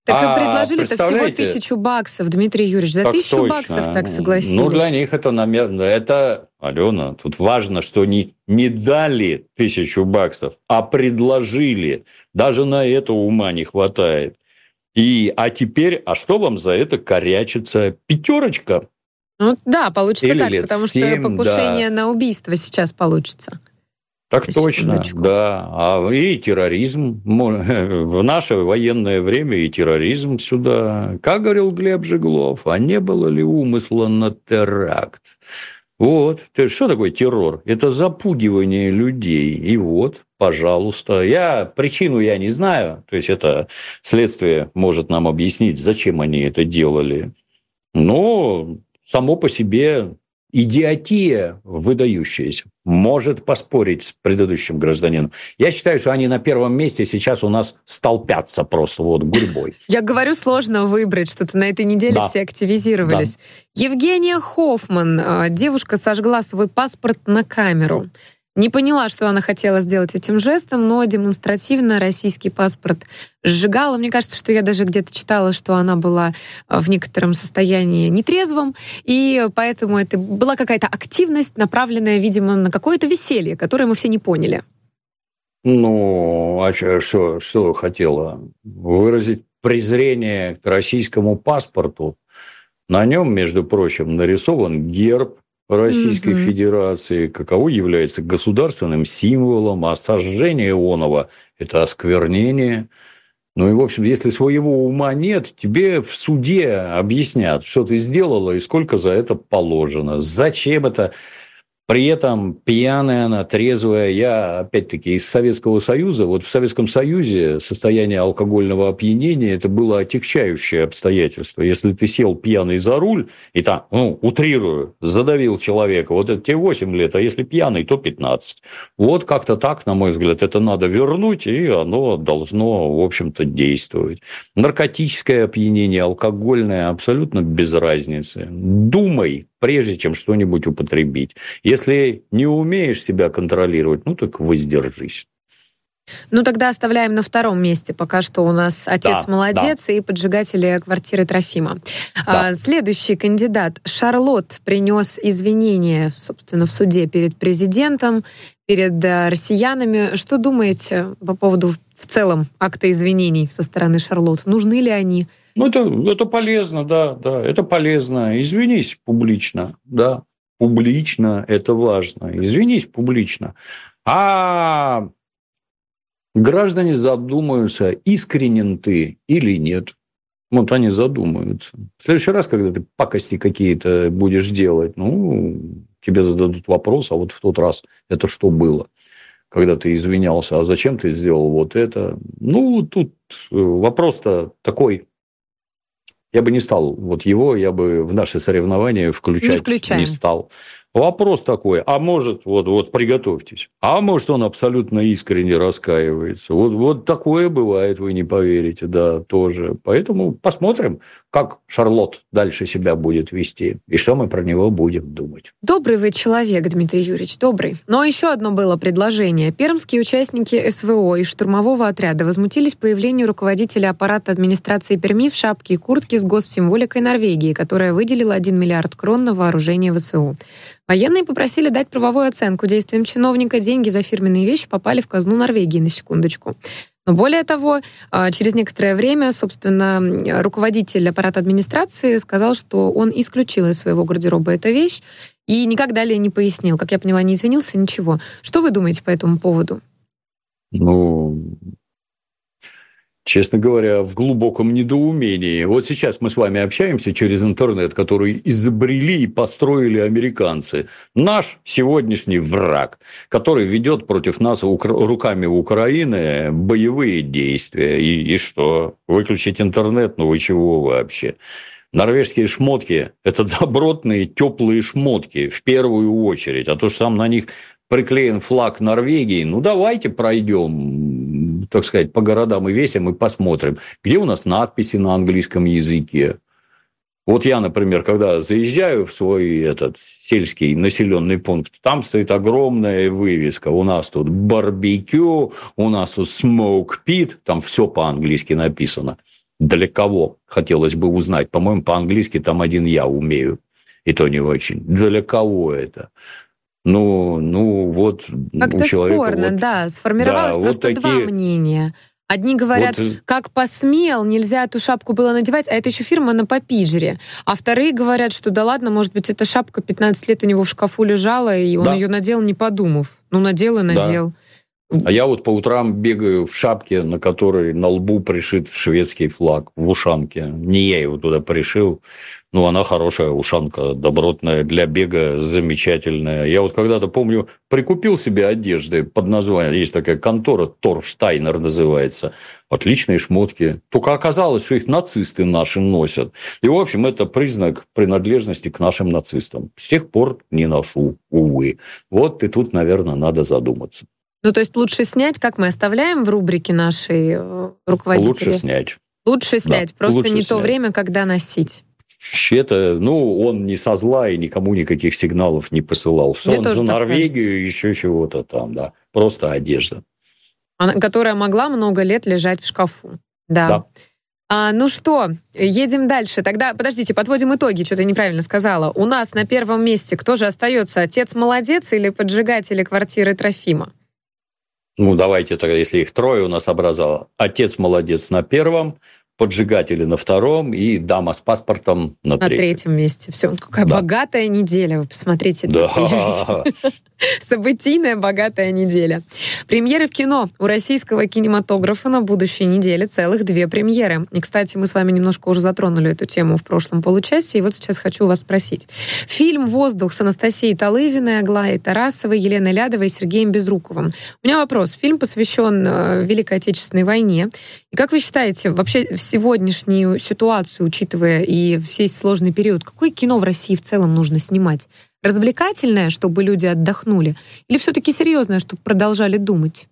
Так а, и предложили-то всего тысячу баксов, Дмитрий Юрьевич. За тысячу точно. баксов так согласились. Ну, для них это, наверное, это, Алена, тут важно, что не, не дали тысячу баксов, а предложили. Даже на это ума не хватает. И, а теперь, а что вам за это корячится? Пятерочка. Ну да, получится Или так, потому 7, что покушение да. на убийство сейчас получится. Так точно, да. А и терроризм. В наше военное время и терроризм сюда. Как говорил Глеб Жеглов, а не было ли умысла на теракт? Вот. Что такое террор? Это запугивание людей. И вот, пожалуйста. Я причину я не знаю. То есть, это следствие может нам объяснить, зачем они это делали. Но само по себе идиотия выдающаяся может поспорить с предыдущим гражданином. Я считаю, что они на первом месте сейчас у нас столпятся просто вот гурьбой. Я говорю, сложно выбрать что-то. На этой неделе да. все активизировались. Да. Евгения Хоффман. А, девушка сожгла свой паспорт на камеру. Не поняла, что она хотела сделать этим жестом, но демонстративно российский паспорт сжигала. Мне кажется, что я даже где-то читала, что она была э, в некотором состоянии нетрезвом, и поэтому это была какая-то активность, направленная, видимо, на какое-то веселье, которое мы все не поняли. Ну, а что, что хотела? Выразить презрение к российскому паспорту. На нем, между прочим, нарисован герб Российской угу. Федерации, каково является государственным символом, а сожжение Ионова – это осквернение. Ну и, в общем, если своего ума нет, тебе в суде объяснят, что ты сделала и сколько за это положено. Зачем это при этом пьяная она, трезвая. Я, опять-таки, из Советского Союза. Вот в Советском Союзе состояние алкогольного опьянения – это было отягчающее обстоятельство. Если ты сел пьяный за руль и там, ну, утрирую, задавил человека, вот это тебе 8 лет, а если пьяный, то 15. Вот как-то так, на мой взгляд, это надо вернуть, и оно должно, в общем-то, действовать. Наркотическое опьянение, алкогольное – абсолютно без разницы. Думай, прежде чем что-нибудь употребить. Если не умеешь себя контролировать, ну так воздержись. Ну, тогда оставляем на втором месте пока что у нас отец да, молодец да. и поджигатели квартиры Трофима. Да. А, следующий кандидат Шарлот принес извинения, собственно, в суде перед президентом, перед а, россиянами. Что думаете по поводу в целом акта извинений со стороны Шарлот? Нужны ли они? Ну, это, это полезно, да, да, это полезно. Извинись публично, да, публично это важно. Извинись публично. А граждане задумаются, искренен ты или нет. Вот они задумаются. В следующий раз, когда ты пакости какие-то будешь делать, ну, тебе зададут вопрос, а вот в тот раз это что было? Когда ты извинялся, а зачем ты сделал вот это? Ну, тут э, вопрос-то такой. Я бы не стал вот его, я бы в наши соревнования включать не, не стал. Вопрос такой, а может, вот, вот приготовьтесь, а может, он абсолютно искренне раскаивается. Вот, вот такое бывает, вы не поверите, да, тоже. Поэтому посмотрим, как Шарлот дальше себя будет вести и что мы про него будем думать. Добрый вы человек, Дмитрий Юрьевич, добрый. Но еще одно было предложение. Пермские участники СВО и штурмового отряда возмутились появлению руководителя аппарата администрации Перми в шапке и куртке с госсимволикой Норвегии, которая выделила 1 миллиард крон на вооружение ВСУ. Военные попросили дать правовую оценку действиям чиновника. Деньги за фирменные вещи попали в казну Норвегии, на секундочку. Но более того, а, через некоторое время, собственно, руководитель аппарата администрации сказал, что он исключил из своего гардероба эту вещь и никак далее не пояснил. Как я поняла, не извинился, ничего. Что вы думаете по этому поводу? Ну, честно говоря, в глубоком недоумении. Вот сейчас мы с вами общаемся через интернет, который изобрели и построили американцы. Наш сегодняшний враг, который ведет против нас руками Украины боевые действия. И, и что? Выключить интернет? Ну вы чего вообще? Норвежские шмотки – это добротные, теплые шмотки в первую очередь. А то, что там на них приклеен флаг Норвегии, ну давайте пройдем, так сказать, по городам и весям и посмотрим, где у нас надписи на английском языке. Вот я, например, когда заезжаю в свой этот сельский населенный пункт, там стоит огромная вывеска. У нас тут барбекю, у нас тут smoke pit, там все по-английски написано. Для кого, хотелось бы узнать. По-моему, по-английски там один я умею. И то не очень. Для кого это? Ну, ну вот Как-то спорно, вот, да. Сформировалось да, просто вот такие... два мнения. Одни говорят, вот... как посмел, нельзя эту шапку было надевать, а это еще фирма на Папиджере. А вторые говорят, что да ладно, может быть, эта шапка 15 лет у него в шкафу лежала, и он да. ее надел, не подумав. Ну, надел и надел. Да. А я вот по утрам бегаю в шапке, на которой на лбу пришит шведский флаг, в ушанке. Не я его туда пришил. Ну, она хорошая ушанка, добротная, для бега замечательная. Я вот когда-то, помню, прикупил себе одежды под названием, есть такая контора, Торштайнер называется. Отличные шмотки. Только оказалось, что их нацисты наши носят. И, в общем, это признак принадлежности к нашим нацистам. С тех пор не ношу, увы. Вот и тут, наверное, надо задуматься. Ну, то есть лучше снять, как мы оставляем в рубрике нашей э, руководителя? Лучше снять. Лучше снять, да, просто лучше не снять. то время, когда носить. Это, ну, он не со зла и никому никаких сигналов не посылал. Что Мне он за Норвегию, кажется. еще чего-то там, да. Просто одежда. Она, которая могла много лет лежать в шкафу. Да. да. А, ну что, едем дальше. Тогда, подождите, подводим итоги, что то неправильно сказала. У нас на первом месте кто же остается? Отец молодец или поджигатели квартиры Трофима? Ну, давайте тогда, если их трое у нас образовало. Отец молодец на первом, поджигатели на втором и дама с паспортом на, на третьем. третьем месте. Все, какая да. богатая неделя, вы посмотрите. Да. Событийная богатая неделя. Премьеры в кино. У российского кинематографа на будущей неделе целых две премьеры. И, кстати, мы с вами немножко уже затронули эту тему в прошлом получасе, и вот сейчас хочу вас спросить. Фильм «Воздух» с Анастасией Талызиной, Аглаей Тарасовой, Еленой Лядовой и Сергеем Безруковым. У меня вопрос. Фильм посвящен э, Великой Отечественной войне. И как вы считаете, вообще сегодняшнюю ситуацию, учитывая и весь сложный период, какое кино в России в целом нужно снимать? Развлекательное, чтобы люди отдохнули? Или все-таки серьезное, чтобы продолжали думать?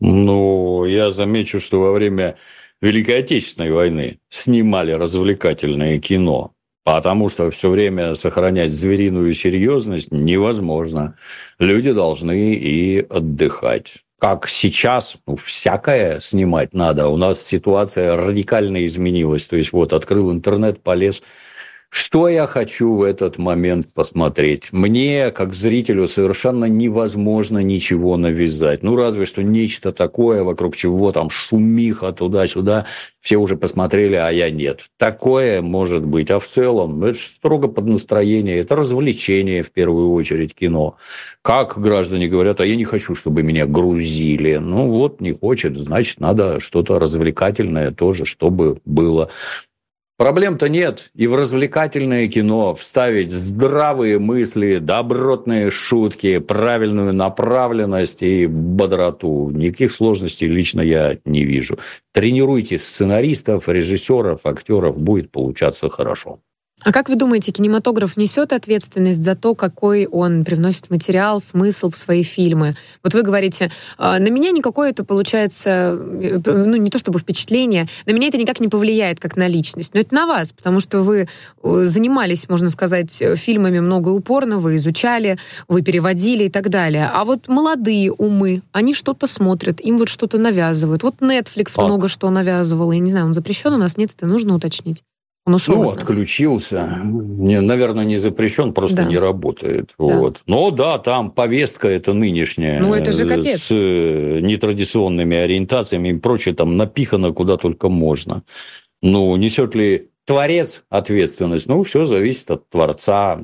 Ну, я замечу, что во время Великой Отечественной войны снимали развлекательное кино, потому что все время сохранять звериную серьезность невозможно. Люди должны и отдыхать как сейчас, ну, всякое снимать надо. У нас ситуация радикально изменилась. То есть, вот, открыл интернет, полез, Что я хочу в этот момент посмотреть? Мне, как зрителю, совершенно невозможно ничего навязать. Ну, разве что нечто такое, вокруг чего там шумиха туда-сюда. Все уже посмотрели, а я нет. Такое может быть. А в целом, это строго под настроение. Это развлечение, в первую очередь, кино. Как граждане говорят, а я не хочу, чтобы меня грузили. Ну, вот не хочет, значит, надо что-то развлекательное тоже, чтобы было. Проблем-то нет. И в развлекательное кино вставить здравые мысли, добротные шутки, правильную направленность и бодроту. Никаких сложностей лично я не вижу. Тренируйте сценаристов, режиссеров, актеров, будет получаться хорошо. А как вы думаете, кинематограф несет ответственность за то, какой он привносит материал, смысл в свои фильмы? Вот вы говорите, «А, на меня никакое это получается, э, ну не то чтобы впечатление, на меня это никак не повлияет как на личность, но это на вас, потому что вы э, занимались, можно сказать, фильмами много упорно, вы изучали, вы переводили и так далее. А вот молодые умы, они что-то смотрят, им вот что-то навязывают. Вот Netflix а. много что навязывал, я не знаю, он запрещен у нас, нет, это нужно уточнить. Он ушел ну, от отключился. Не, наверное, не запрещен, просто да. не работает. Да. Вот. Но да, там повестка это нынешняя. Ну, это же капец. С э, нетрадиционными ориентациями и прочее, там напихано куда только можно. Ну, несет ли творец ответственность? Ну, все зависит от творца.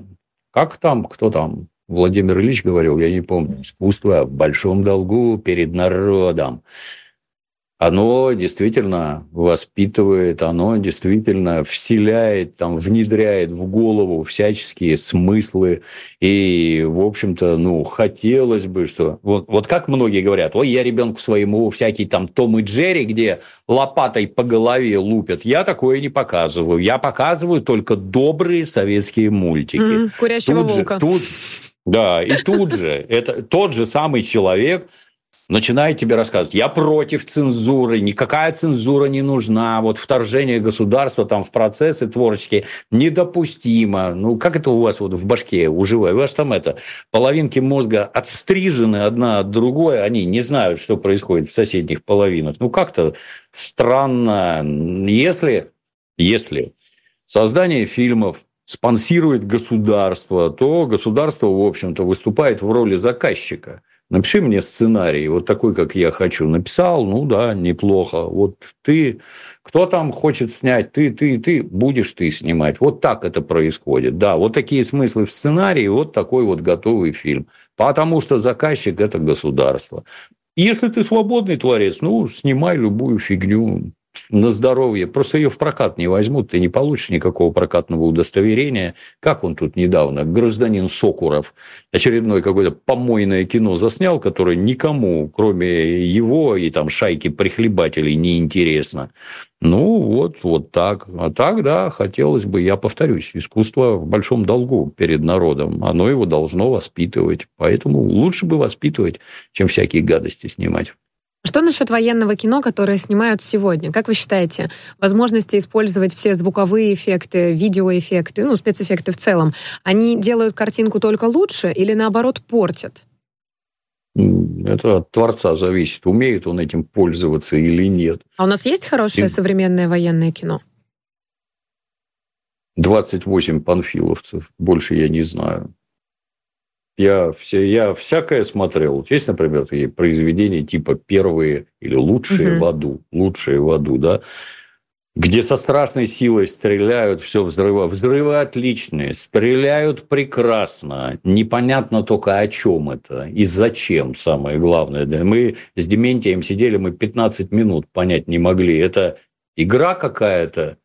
Как там, кто там? Владимир Ильич говорил, я не помню, искусство в большом долгу перед народом оно действительно воспитывает, оно действительно вселяет, там, внедряет в голову всяческие смыслы. И, в общем-то, ну, хотелось бы, что... Вот, вот как многие говорят, ой, я ребенку своему всякий там Том и Джерри, где лопатой по голове лупят, я такое не показываю. Я показываю только добрые советские мультики. Mm, курящего тут волка. Же, тут, да, и тут же, это тот же самый человек начинает тебе рассказывать, я против цензуры, никакая цензура не нужна, вот вторжение государства там в процессы творческие недопустимо. Ну, как это у вас вот в башке уживает? У вас там это, половинки мозга отстрижены одна от другой, они не знают, что происходит в соседних половинах. Ну, как-то странно. Если, если создание фильмов спонсирует государство, то государство, в общем-то, выступает в роли заказчика – Напиши мне сценарий, вот такой, как я хочу. Написал, ну да, неплохо. Вот ты, кто там хочет снять, ты, ты, ты, будешь ты снимать. Вот так это происходит. Да, вот такие смыслы в сценарии, вот такой вот готовый фильм. Потому что заказчик – это государство. Если ты свободный творец, ну, снимай любую фигню на здоровье. Просто ее в прокат не возьмут, ты не получишь никакого прокатного удостоверения. Как он тут недавно, гражданин Сокуров, очередное какое-то помойное кино заснял, которое никому, кроме его и там шайки прихлебателей, не интересно. Ну, вот, вот так. А так, да, хотелось бы, я повторюсь, искусство в большом долгу перед народом. Оно его должно воспитывать. Поэтому лучше бы воспитывать, чем всякие гадости снимать. Что насчет военного кино, которое снимают сегодня? Как вы считаете, возможности использовать все звуковые эффекты, видеоэффекты, ну, спецэффекты в целом, они делают картинку только лучше или наоборот портят? Это от творца зависит, умеет он этим пользоваться или нет. А у нас есть хорошее И... современное военное кино? 28 панфиловцев, больше я не знаю. Я, все, я всякое смотрел. Есть, например, такие произведения типа «Первые» или «Лучшие угу. в аду», «Лучшие в аду», да, где со страшной силой стреляют, все взрывают. Взрывы отличные, стреляют прекрасно. Непонятно только о чем это и зачем, самое главное. Мы с Дементием сидели, мы 15 минут понять не могли. Это игра какая-то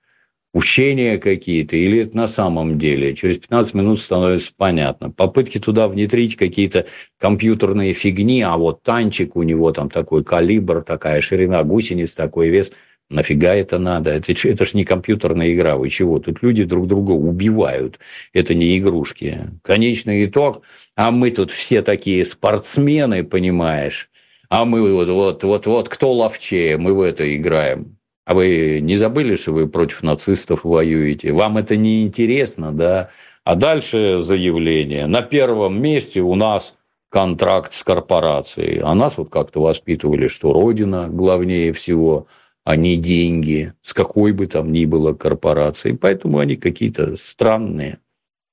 ущения какие-то, или это на самом деле. Через 15 минут становится понятно. Попытки туда внедрить какие-то компьютерные фигни, а вот танчик у него там такой калибр, такая ширина гусениц, такой вес. Нафига это надо? Это, это ж не компьютерная игра, вы чего? Тут люди друг друга убивают. Это не игрушки. Конечный итог, а мы тут все такие спортсмены, понимаешь? А мы вот, вот, вот, вот кто ловчее, мы в это играем. А вы не забыли, что вы против нацистов воюете? Вам это не интересно, да? А дальше заявление. На первом месте у нас контракт с корпорацией. А нас вот как-то воспитывали, что Родина главнее всего. а не деньги, с какой бы там ни было корпорацией. Поэтому они какие-то странные.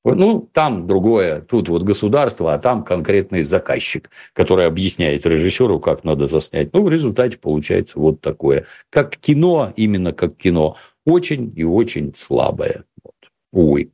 Ну, там другое, тут вот государство, а там конкретный заказчик, который объясняет режиссеру, как надо заснять. Ну, в результате получается вот такое. Как кино, именно как кино, очень и очень слабое. Вот. Увы.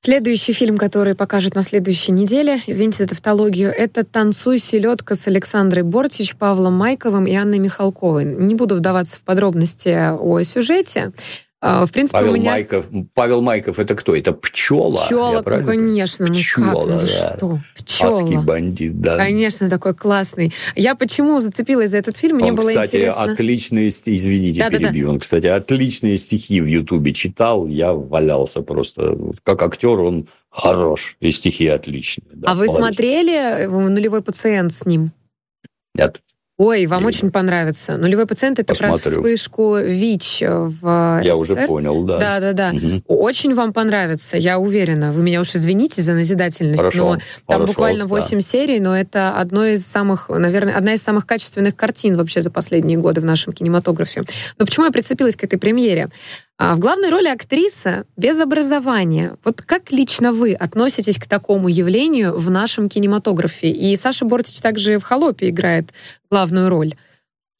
Следующий фильм, который покажут на следующей неделе, извините за тавтологию, это «Танцуй, селедка» с Александрой Бортич, Павлом Майковым и Анной Михалковой. Не буду вдаваться в подробности о сюжете, в принципе, Павел, у меня... Майков, Павел Майков это кто? Это пчела? Пчела, ну, конечно. Ну пчела, как? Ну, да. что? Пчела. Адский бандит, да. Конечно, такой классный. Я почему зацепилась за этот фильм? Мне он, было кстати, интересно. отличные, извините, да, перебью. Да, да. Он, кстати, отличные стихи в Ютубе читал. Я валялся просто. Как актер он хорош. И стихи отличные. Да, а вы смотрели э, «Нулевой пациент» с ним? Нет. Ой, вам и... очень понравится. Нулевой пациент это Посмотрю. про вспышку ВИЧ в Я уже понял, да. Да, да, да. Угу. Очень вам понравится, я уверена. Вы меня уж извините за назидательность, хорошо, но там хорошо, буквально 8 да. серий, но это одно из самых, наверное, одна из самых качественных картин вообще за последние годы в нашем кинематографе. Но почему я прицепилась к этой премьере? А в главной роли актриса без образования. Вот как лично вы относитесь к такому явлению в нашем кинематографе? И Саша Бортич также в «Холопе» играет главную роль.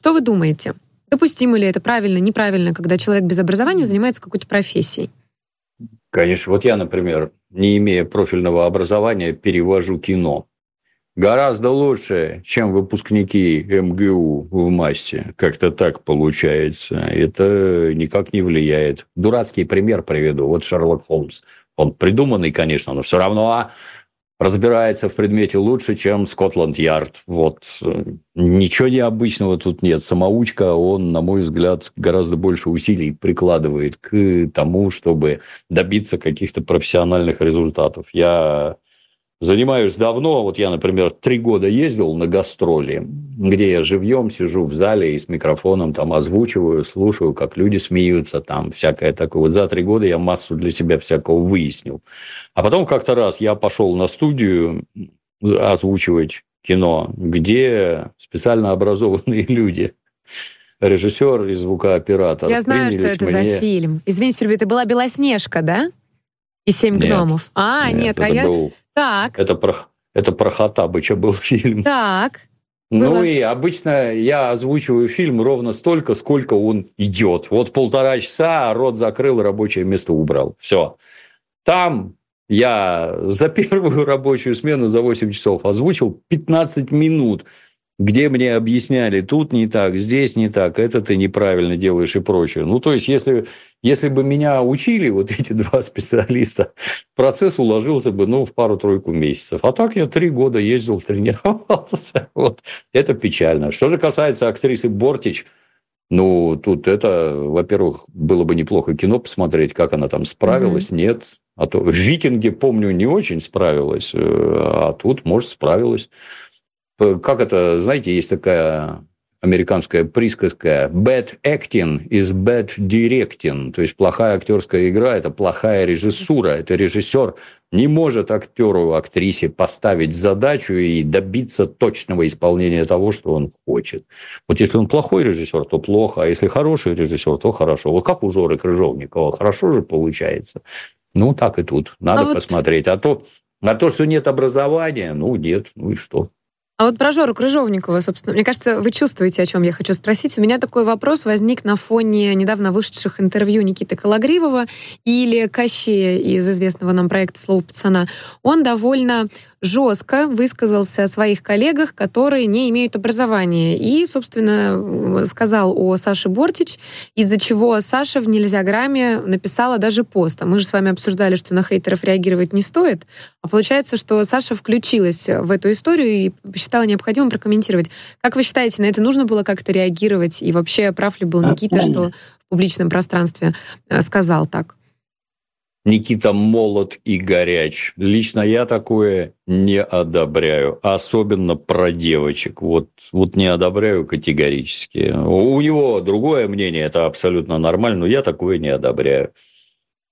Что вы думаете? Допустимо ли это правильно, неправильно, когда человек без образования занимается какой-то профессией? Конечно. Вот я, например, не имея профильного образования, перевожу кино гораздо лучше, чем выпускники МГУ в массе. Как-то так получается. Это никак не влияет. Дурацкий пример приведу. Вот Шерлок Холмс. Он придуманный, конечно, но все равно разбирается в предмете лучше, чем Скотланд-Ярд. Вот. Ничего необычного тут нет. Самоучка, он, на мой взгляд, гораздо больше усилий прикладывает к тому, чтобы добиться каких-то профессиональных результатов. Я Занимаюсь давно. Вот я, например, три года ездил на гастроли, где я живьем сижу в зале и с микрофоном там озвучиваю, слушаю, как люди смеются, там всякое такое. Вот за три года я массу для себя всякого выяснил. А потом как-то раз я пошел на студию озвучивать кино, где специально образованные люди режиссер и звукооператор. Я знаю, что это мне... за фильм. Извините, это была Белоснежка, да? И семь нет, гномов. А, нет, нет а я. Был... Так. Это про, это про Хаттабыча был фильм. Так. Ну Было. и обычно я озвучиваю фильм ровно столько, сколько он идет. Вот полтора часа, рот закрыл, рабочее место убрал. Все. Там я за первую рабочую смену за 8 часов озвучил 15 минут где мне объясняли, тут не так, здесь не так, это ты неправильно делаешь и прочее. Ну, то есть, если, если бы меня учили вот эти два специалиста, процесс уложился бы, ну, в пару-тройку месяцев. А так я три года ездил, тренировался. Вот. Это печально. Что же касается актрисы Бортич, ну, тут это, во-первых, было бы неплохо кино посмотреть, как она там справилась, mm-hmm. нет. А то в «Викинге», помню, не очень справилась, э, а тут, может, справилась. Как это, знаете, есть такая американская присказка «bad acting is bad directing», то есть плохая актерская игра – это плохая режиссура. Это режиссер не может актеру, актрисе поставить задачу и добиться точного исполнения того, что он хочет. Вот если он плохой режиссер, то плохо, а если хороший режиссер, то хорошо. Вот как у Жоры Крыжовникова, хорошо же получается. Ну, так и тут. Надо а посмотреть. Вот... А, то, а то, что нет образования, ну, нет, ну и что. А вот про Жору Крыжовникова, собственно, мне кажется, вы чувствуете, о чем я хочу спросить. У меня такой вопрос возник на фоне недавно вышедших интервью Никиты Калагривова или Кощея из известного нам проекта «Слово пацана». Он довольно жестко высказался о своих коллегах, которые не имеют образования. И, собственно, сказал о Саше Бортич, из-за чего Саша в «Нельзя грамме» написала даже пост. А мы же с вами обсуждали, что на хейтеров реагировать не стоит. А получается, что Саша включилась в эту историю и посчитала необходимым прокомментировать. Как вы считаете, на это нужно было как-то реагировать? И вообще, прав ли был Никита, что в публичном пространстве э, сказал так? Никита молод и горяч. Лично я такое не одобряю. Особенно про девочек. Вот, вот не одобряю категорически. У него другое мнение, это абсолютно нормально, но я такое не одобряю.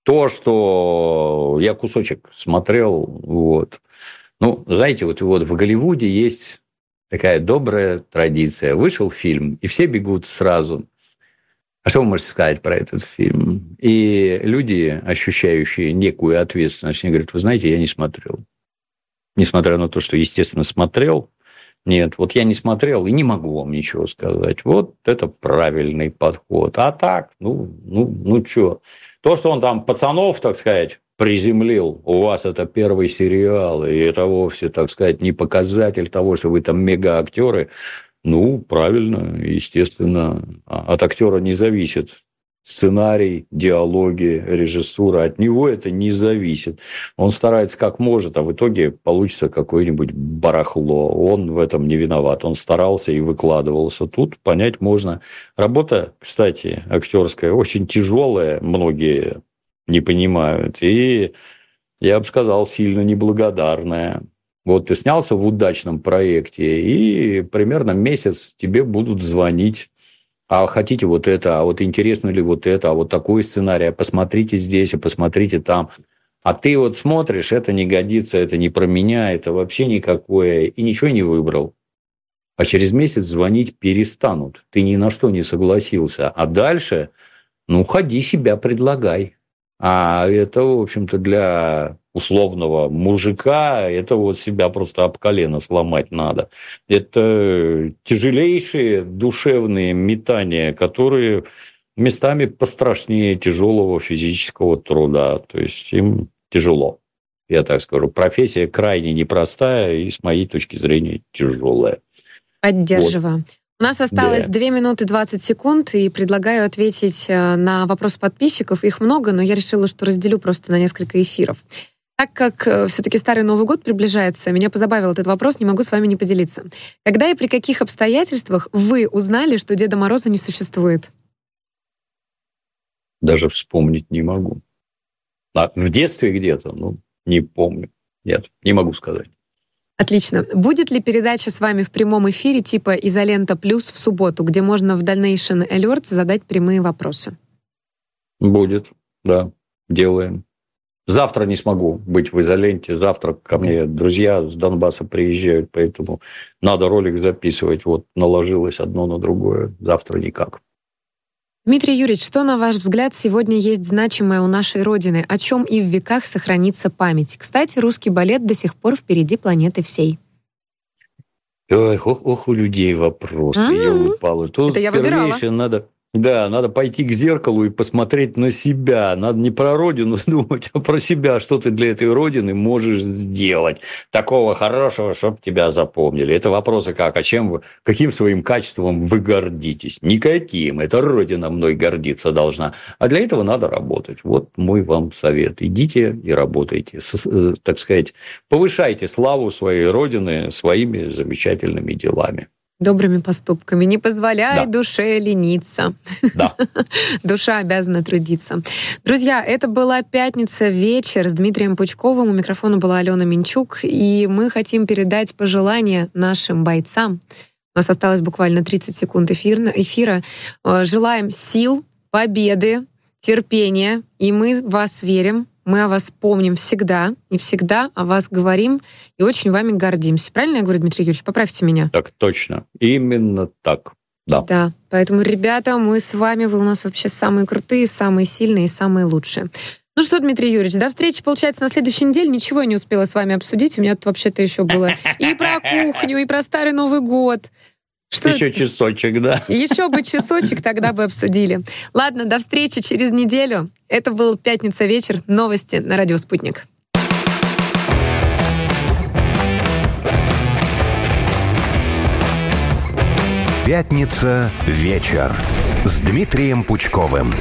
То, что я кусочек смотрел, вот. Ну, знаете, вот, вот в Голливуде есть такая добрая традиция. Вышел фильм, и все бегут сразу А что вы можете сказать про этот фильм? И люди, ощущающие некую ответственность, они говорят, вы знаете, я не смотрел. Несмотря на то, что, естественно, смотрел, нет, вот я не смотрел и не могу вам ничего сказать. Вот это правильный подход. А так, ну, ну, ну что? То, что он там пацанов, так сказать, приземлил, у вас это первый сериал, и это вовсе, так сказать, не показатель того, что вы там мега-актеры. Ну, правильно, естественно, а от актера не зависит сценарий, диалоги, режиссура. От него это не зависит. Он старается как может, а в итоге получится какое-нибудь барахло. Он в этом не виноват. Он старался и выкладывался. Тут понять можно. Работа, кстати, актерская, очень тяжелая. Многие не понимают. И я бы сказал, сильно неблагодарная. Вот ты снялся в удачном проекте, и примерно месяц тебе будут звонить а хотите вот это, а вот интересно ли вот это, а вот такой сценарий, а посмотрите здесь, а посмотрите там. А ты вот смотришь, это не годится, это не про меня, это вообще никакое, и ничего не выбрал. А через месяц звонить перестанут. Ты ни на что не согласился. А дальше, ну, ходи себя предлагай. А это, в общем-то, для условного мужика, это вот себя просто об колено сломать надо. Это тяжелейшие душевные метания, которые местами пострашнее тяжелого физического труда. То есть им тяжело. Я так скажу. Профессия крайне непростая и, с моей точки зрения, тяжелая. Поддерживаю. Вот. У нас осталось да. 2 минуты 20 секунд, и предлагаю ответить э, на вопрос подписчиков. Их много, но я решила, что разделю просто на несколько эфиров. Так как э, все-таки Старый Новый год приближается, меня позабавил этот вопрос, не могу с вами не поделиться. Когда и при каких обстоятельствах вы узнали, что Деда Мороза не существует? Даже вспомнить не могу. А в детстве где-то, ну, не помню. Нет, не могу сказать. Отлично. Будет ли передача с вами в прямом эфире типа «Изолента плюс» в субботу, где можно в Donation Alerts задать прямые вопросы? Будет, да. Делаем. Завтра не смогу быть в изоленте. Завтра ко мне друзья с Донбасса приезжают, поэтому надо ролик записывать. Вот наложилось одно на другое. Завтра никак. Дмитрий Юрьевич, что, на ваш взгляд, сегодня есть значимое у нашей Родины, о чем и в веках сохранится память? Кстати, русский балет до сих пор впереди планеты всей. Ох, ох, ох у людей вопросы, mm-hmm. я Тут Это я выбирала. надо да, надо пойти к зеркалу и посмотреть на себя. Надо не про родину думать, а про себя, что ты для этой родины можешь сделать. Такого хорошего, чтобы тебя запомнили. Это вопросы как, а чем вы, каким своим качеством вы гордитесь? Никаким. Это родина мной гордиться должна. А для этого надо работать. Вот мой вам совет. Идите и работайте. С, э, так сказать, повышайте славу своей родины своими замечательными делами добрыми поступками. Не позволяй да. душе лениться. Да. Душа обязана трудиться. Друзья, это была пятница вечер с Дмитрием Пучковым. У микрофона была Алена Минчук. И мы хотим передать пожелания нашим бойцам. У нас осталось буквально 30 секунд эфира. Э, желаем сил, победы, терпения. И мы в вас верим. Мы о вас помним всегда и всегда о вас говорим и очень вами гордимся. Правильно я говорю, Дмитрий Юрьевич? Поправьте меня. Так точно. Именно так. Да. Да. Поэтому, ребята, мы с вами, вы у нас вообще самые крутые, самые сильные и самые лучшие. Ну что, Дмитрий Юрьевич, до встречи, получается, на следующей неделе. Ничего я не успела с вами обсудить. У меня тут вообще-то еще было и про кухню, и про Старый Новый год. Что Еще это? часочек, да. Еще бы часочек, тогда бы обсудили. Ладно, до встречи через неделю. Это был «Пятница вечер». Новости на «Радио Спутник». «Пятница вечер» с Дмитрием Пучковым.